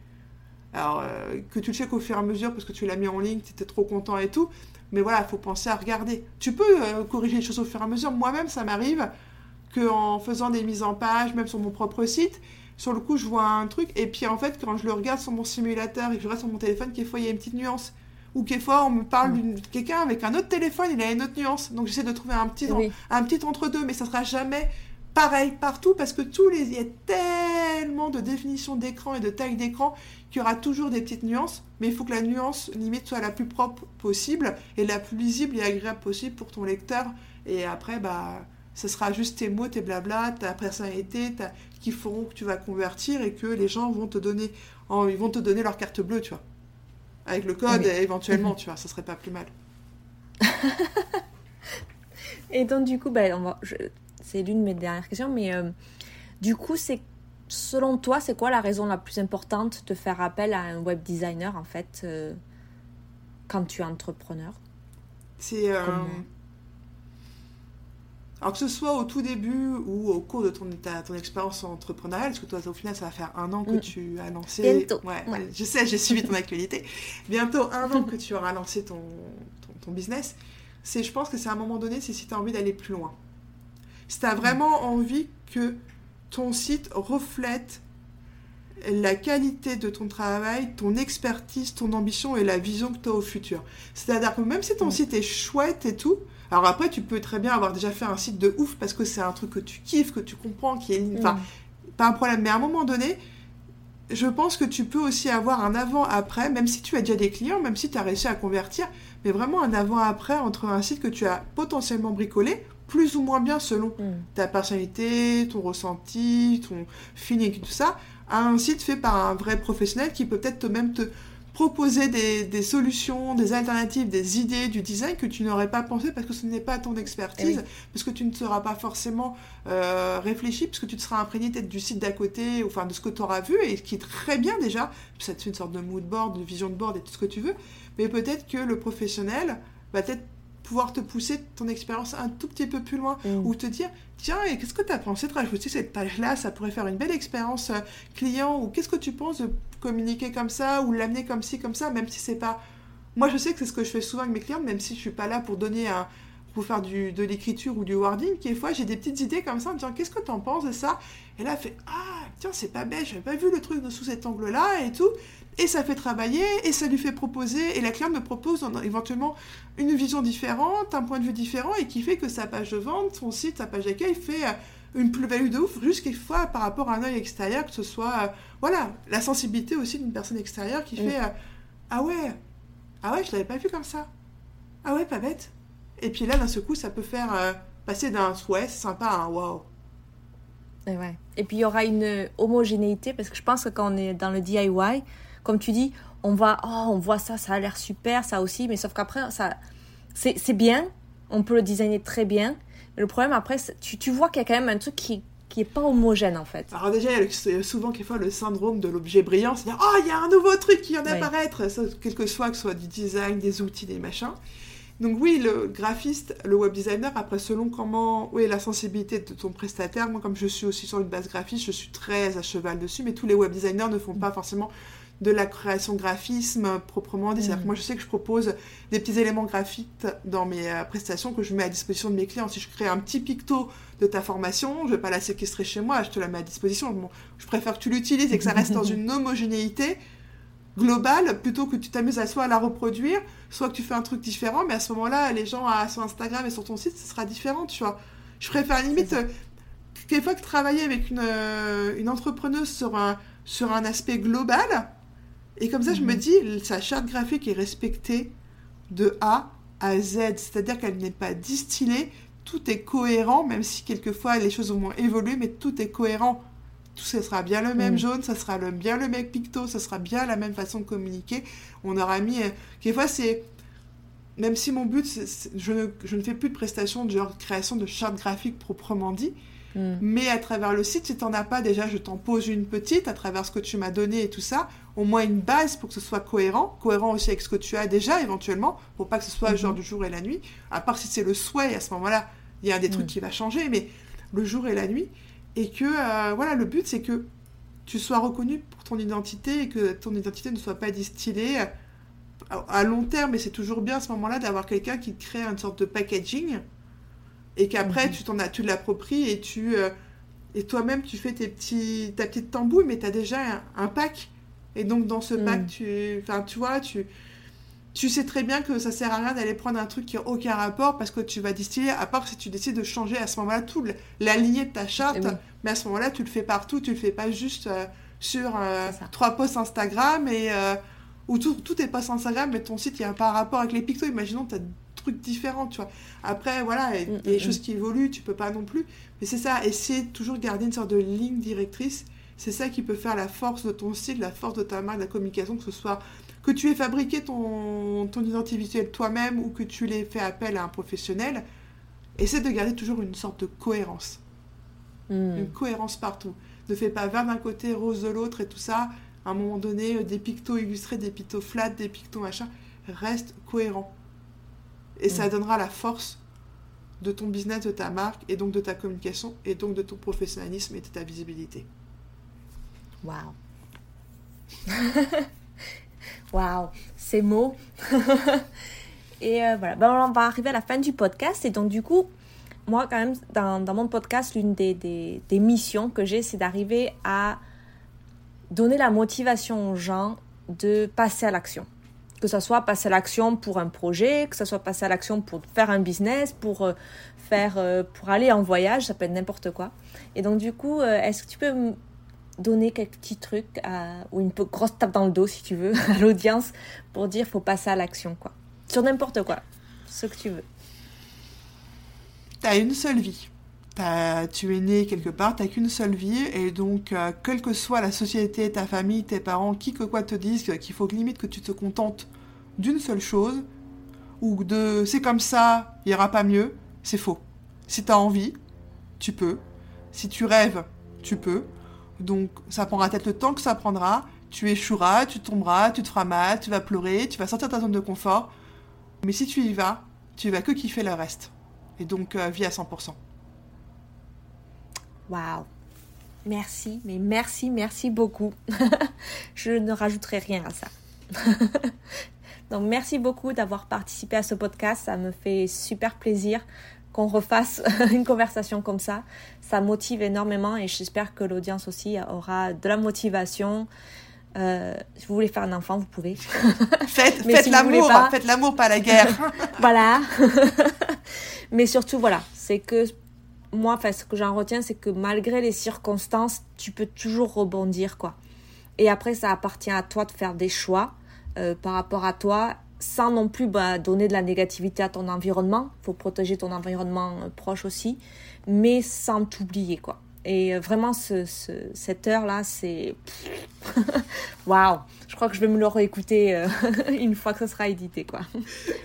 Alors euh, que tu le checkes au fur et à mesure parce que tu l'as mis en ligne, tu étais trop content et tout. Mais voilà, il faut penser à regarder. Tu peux euh, corriger les choses au fur et à mesure. Moi-même, ça m'arrive qu'en faisant des mises en page, même sur mon propre site, sur le coup, je vois un truc, et puis en fait, quand je le regarde sur mon simulateur et que je reste sur mon téléphone, quelquefois il y a une petite nuance. Ou quelquefois on me parle mm. de quelqu'un avec un autre téléphone, il a une autre nuance. Donc j'essaie de trouver un petit, un petit entre-deux, mais ça sera jamais pareil partout parce que tous les il y a tellement de définitions d'écran et de taille d'écran qu'il y aura toujours des petites nuances mais il faut que la nuance limite soit la plus propre possible et la plus lisible et agréable possible pour ton lecteur et après bah ce sera juste tes mots, tes blabla, ta personnalité qui feront que tu vas convertir et que les gens vont te donner, ils vont te donner leur carte bleue, tu vois. Avec le code, éventuellement, tu vois, ça serait pas plus mal. et donc, du coup, ben, c'est l'une de mes dernières questions. Mais du coup, c'est selon toi, c'est quoi la raison la plus importante de faire appel à un web designer en fait quand tu es entrepreneur? C'est alors que ce soit au tout début ou au cours de ton, ton expérience entrepreneuriale, parce que toi au final ça va faire un an que mm. tu as lancé... Bientôt. Ouais, je sais, j'ai suivi ton actualité. Bientôt un an que tu auras lancé ton, ton, business. C'est, je pense que c'est à un moment donné, c'est si tu as envie d'aller plus loin. Si tu as vraiment envie que ton site reflète la qualité de ton travail, ton expertise, ton ambition et la vision que tu as au futur. C'est-à-dire que même si ton site est chouette et tout, alors après, tu peux très bien avoir déjà fait un site de ouf parce que c'est un truc que tu kiffes, que tu comprends, qui est... Enfin, mm. pas un problème. Mais à un moment donné, je pense que tu peux aussi avoir un avant-après, même si tu as déjà des clients, même si tu as réussi à convertir, mais vraiment un avant-après entre un site que tu as potentiellement bricolé, plus ou moins bien selon mm. ta personnalité, ton ressenti, ton feeling, tout ça, à un site fait par un vrai professionnel qui peut peut-être même te proposer des, solutions, des alternatives, des idées du design que tu n'aurais pas pensé parce que ce n'est pas ton expertise, parce que tu ne seras pas forcément euh, réfléchi, parce que tu te seras imprégné peut-être du site d'à côté, enfin de ce que tu auras vu, et ce qui est très bien déjà, ça te fait une sorte de mood board, de vision de board et tout ce que tu veux, mais peut-être que le professionnel va peut-être pouvoir te pousser ton expérience un tout petit peu plus loin mm. ou te dire tiens et qu'est-ce que tu as pensé de rajouter cette page là ça pourrait faire une belle expérience euh, client ou qu'est-ce que tu penses de communiquer comme ça ou l'amener comme ci comme ça même si c'est pas moi je sais que c'est ce que je fais souvent avec mes clients même si je suis pas là pour donner un pour faire du, de l'écriture ou du wording, des fois j'ai des petites idées comme ça en me disant qu'est-ce que tu en penses de ça? Et là, elle fait ah tiens, c'est pas bête, j'avais pas vu le truc de sous cet angle-là et tout. Et ça fait travailler et ça lui fait proposer. Et la cliente me propose éventuellement une vision différente, un point de vue différent et qui fait que sa page de vente, son site, sa page d'accueil fait euh, une plus-value de ouf, juste quelquefois par rapport à un œil extérieur, que ce soit, euh, voilà, la sensibilité aussi d'une personne extérieure qui fait euh, Ah ouais, ah ouais, je l'avais pas vu comme ça. Ah ouais, pas bête. Et puis là, d'un seul coup, ça peut faire euh, passer d'un ouais, c'est sympa à un wow. Et, ouais. et puis il y aura une homogénéité parce que je pense que quand on est dans le DIY, comme tu dis, on va, oh, on voit ça, ça a l'air super, ça aussi, mais sauf qu'après, ça, c'est bien, on peut le designer très bien. Le problème après, tu, tu vois qu'il y a quand même un truc qui qui est pas homogène en fait. Alors déjà, il y a souvent quelquefois le syndrome de l'objet brillant, c'est-à-dire oh il y a un nouveau truc qui vient d'apparaître, quel que soit que ce soit du design, des outils, des machins. Donc oui, le graphiste, le web designer, après selon comment, oui, la sensibilité de ton prestataire, moi comme je suis aussi sur une base graphiste, je suis très à cheval dessus, mais tous les web designers ne font pas forcément de la création graphisme proprement dit. C'est-à-dire que moi je sais que je propose des petits éléments graphiques dans mes euh, prestations que je mets à disposition de mes clients. Si je crée un petit picto de ta formation, je vais pas la séquestrer chez moi, je te la mets à disposition. je préfère que tu l'utilises et que ça reste dans une homogénéité globale plutôt que tu t'amuses à soit à la reproduire, soit que tu fais un truc différent, mais à ce moment-là, les gens à, sur Instagram et sur ton site, ce sera différent, tu vois. Je préfère limite, euh, quelquefois que travailler avec une, euh, une entrepreneuse sur un, sur un aspect global, et comme ça, je me mhm. dis, sa charte graphique est respectée de A à Z, c'est-à-dire qu'elle n'est pas distillée, tout est cohérent, même si quelquefois les choses vont évoluer, mais tout est cohérent tout ça sera bien le même mm. jaune, ça sera le, bien le même picto, ça sera bien la même façon de communiquer. On aura mis. Euh, quelquefois, c'est. Même si mon but, je, ne, je, ne, fais plus de prestations de genre création de charte graphique proprement dit, mm. mais à travers le site, si tu n'en as pas déjà, je t'en pose une petite à travers ce que tu m'as donné et tout ça, au moins une base pour que ce soit cohérent, cohérent aussi avec ce que tu as déjà éventuellement, pour pas que ce soit genre mm-hmm. du jour et la nuit, à part si c'est le souhait, à ce moment-là, il y a des trucs mm. qui vont changer, mais le jour et la nuit. Et que, euh, voilà, le but, c'est que tu sois reconnu pour ton identité et que ton identité ne soit pas distillée à, long terme. Et c'est toujours bien à ce moment-là d'avoir quelqu'un qui crée une sorte de packaging et qu'après, mhm. tu t'en as, tu l'appropries et tu. Euh, et toi-même, tu fais tes petits, ta petite tambouille, mais tu as déjà un, pack. Et donc, dans ce pack, mhm. tu, enfin, tu vois, tu, tu sais très bien que ça sert à rien d'aller prendre un truc qui n'a aucun rapport parce que tu vas distiller, à part si tu décides de changer à ce moment-là tout la lignée de ta charte. Eh mais à ce moment-là, tu le fais partout, tu le fais pas juste euh, sur euh, trois posts Instagram et euh, où tout, tout est pas Instagram, mais ton site, il n'y a pas un rapport avec les pictos. Imaginons tu as trucs différents, tu vois. Après, voilà, il y a des mm, mm, choses mm. qui évoluent, tu peux pas non plus. Mais c'est ça, essayer de toujours garder une sorte de ligne directrice. C'est ça qui peut faire la force de ton style, la force de ta marque, de la communication, que ce soit que tu aies fabriqué ton, ton identité visuelle toi-même ou que tu l'aies fait appel à un professionnel, essaie de garder toujours une sorte de cohérence. Une cohérence partout. Ne fais pas vert d'un côté, rose de l'autre et tout ça. À un moment donné, euh, des pictos illustrés, des pictos flats, des pictos machin. Reste cohérent. Et ça Mm. donnera la force de ton business, de ta marque, et donc de ta communication, et donc de ton professionnalisme et de ta visibilité. Waouh. Waouh, ces mots. et euh, voilà, ben, on va arriver à la fin du podcast. Et donc, du coup, moi, quand même, dans, dans mon podcast, l'une des, des, des missions que j'ai, c'est d'arriver à donner la motivation aux gens de passer à l'action. Que ce soit passer à l'action pour un projet, que ce soit passer à l'action pour faire un business, pour, euh, faire, euh, pour aller en voyage, ça peut être n'importe quoi. Et donc, du coup, euh, est-ce que tu peux me donner quelques petits trucs ou une grosse tape dans le dos, si tu veux, à l'audience pour dire faut passer à l'action, quoi. Sur n'importe quoi, ce que tu veux. T'as une seule vie. Tu es né quelque part, t'as qu'une seule vie, et donc, euh, quelle que soit la société, ta famille, tes parents, qui que quoi te disent qu'il faut que limite que tu te contentes d'une seule chose, ou de c'est comme ça, il aura pas mieux, c'est faux. Si t'as envie, tu peux. Si tu rêves, tu peux. Donc, ça prendra peut-être le temps que ça prendra. Tu échoueras, tu tomberas, tu te feras mal, tu vas pleurer, tu vas sortir de ta zone de confort. Mais si tu y vas, tu vas que kiffer le reste. Et donc, euh, vis à 100%. Waouh. Merci, mais merci, merci beaucoup. Je ne rajouterai rien à ça. Donc merci beaucoup d'avoir participé à ce podcast. Ça me fait super plaisir qu'on refasse une conversation comme ça. Ça motive énormément et j'espère que l'audience aussi aura de la motivation. Euh, si vous voulez faire un enfant, vous pouvez. Faites, si l'amour, pas- faites l'amour, pas la guerre. voilà. Mais surtout, voilà, c'est que moi, enfin, ce que j'en retiens, c'est que malgré les circonstances, tu peux toujours rebondir, quoi. Et après, ça appartient à toi de faire des choix euh, par rapport à toi, sans non plus bah, donner de la négativité à ton environnement. faut protéger ton environnement euh, proche aussi, mais sans t'oublier, quoi. Et euh, vraiment, ce, ce- cette heure-là, c'est... Waouh Je crois que je vais me le réécouter une fois que ce sera édité, quoi.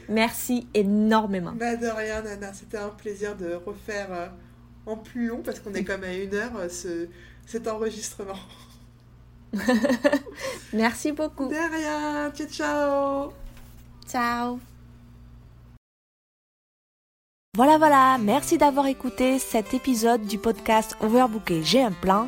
Merci énormément. bah de rien, Nana. C'était un plaisir de refaire en plus long, parce qu'on est comme à une heure, euh, ce, cet enregistrement. Merci beaucoup. De rien. Ciao, ciao. Ciao. Voilà, voilà, merci d'avoir écouté cet épisode du podcast Overbooké, j'ai un plan.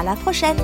À la prochaine.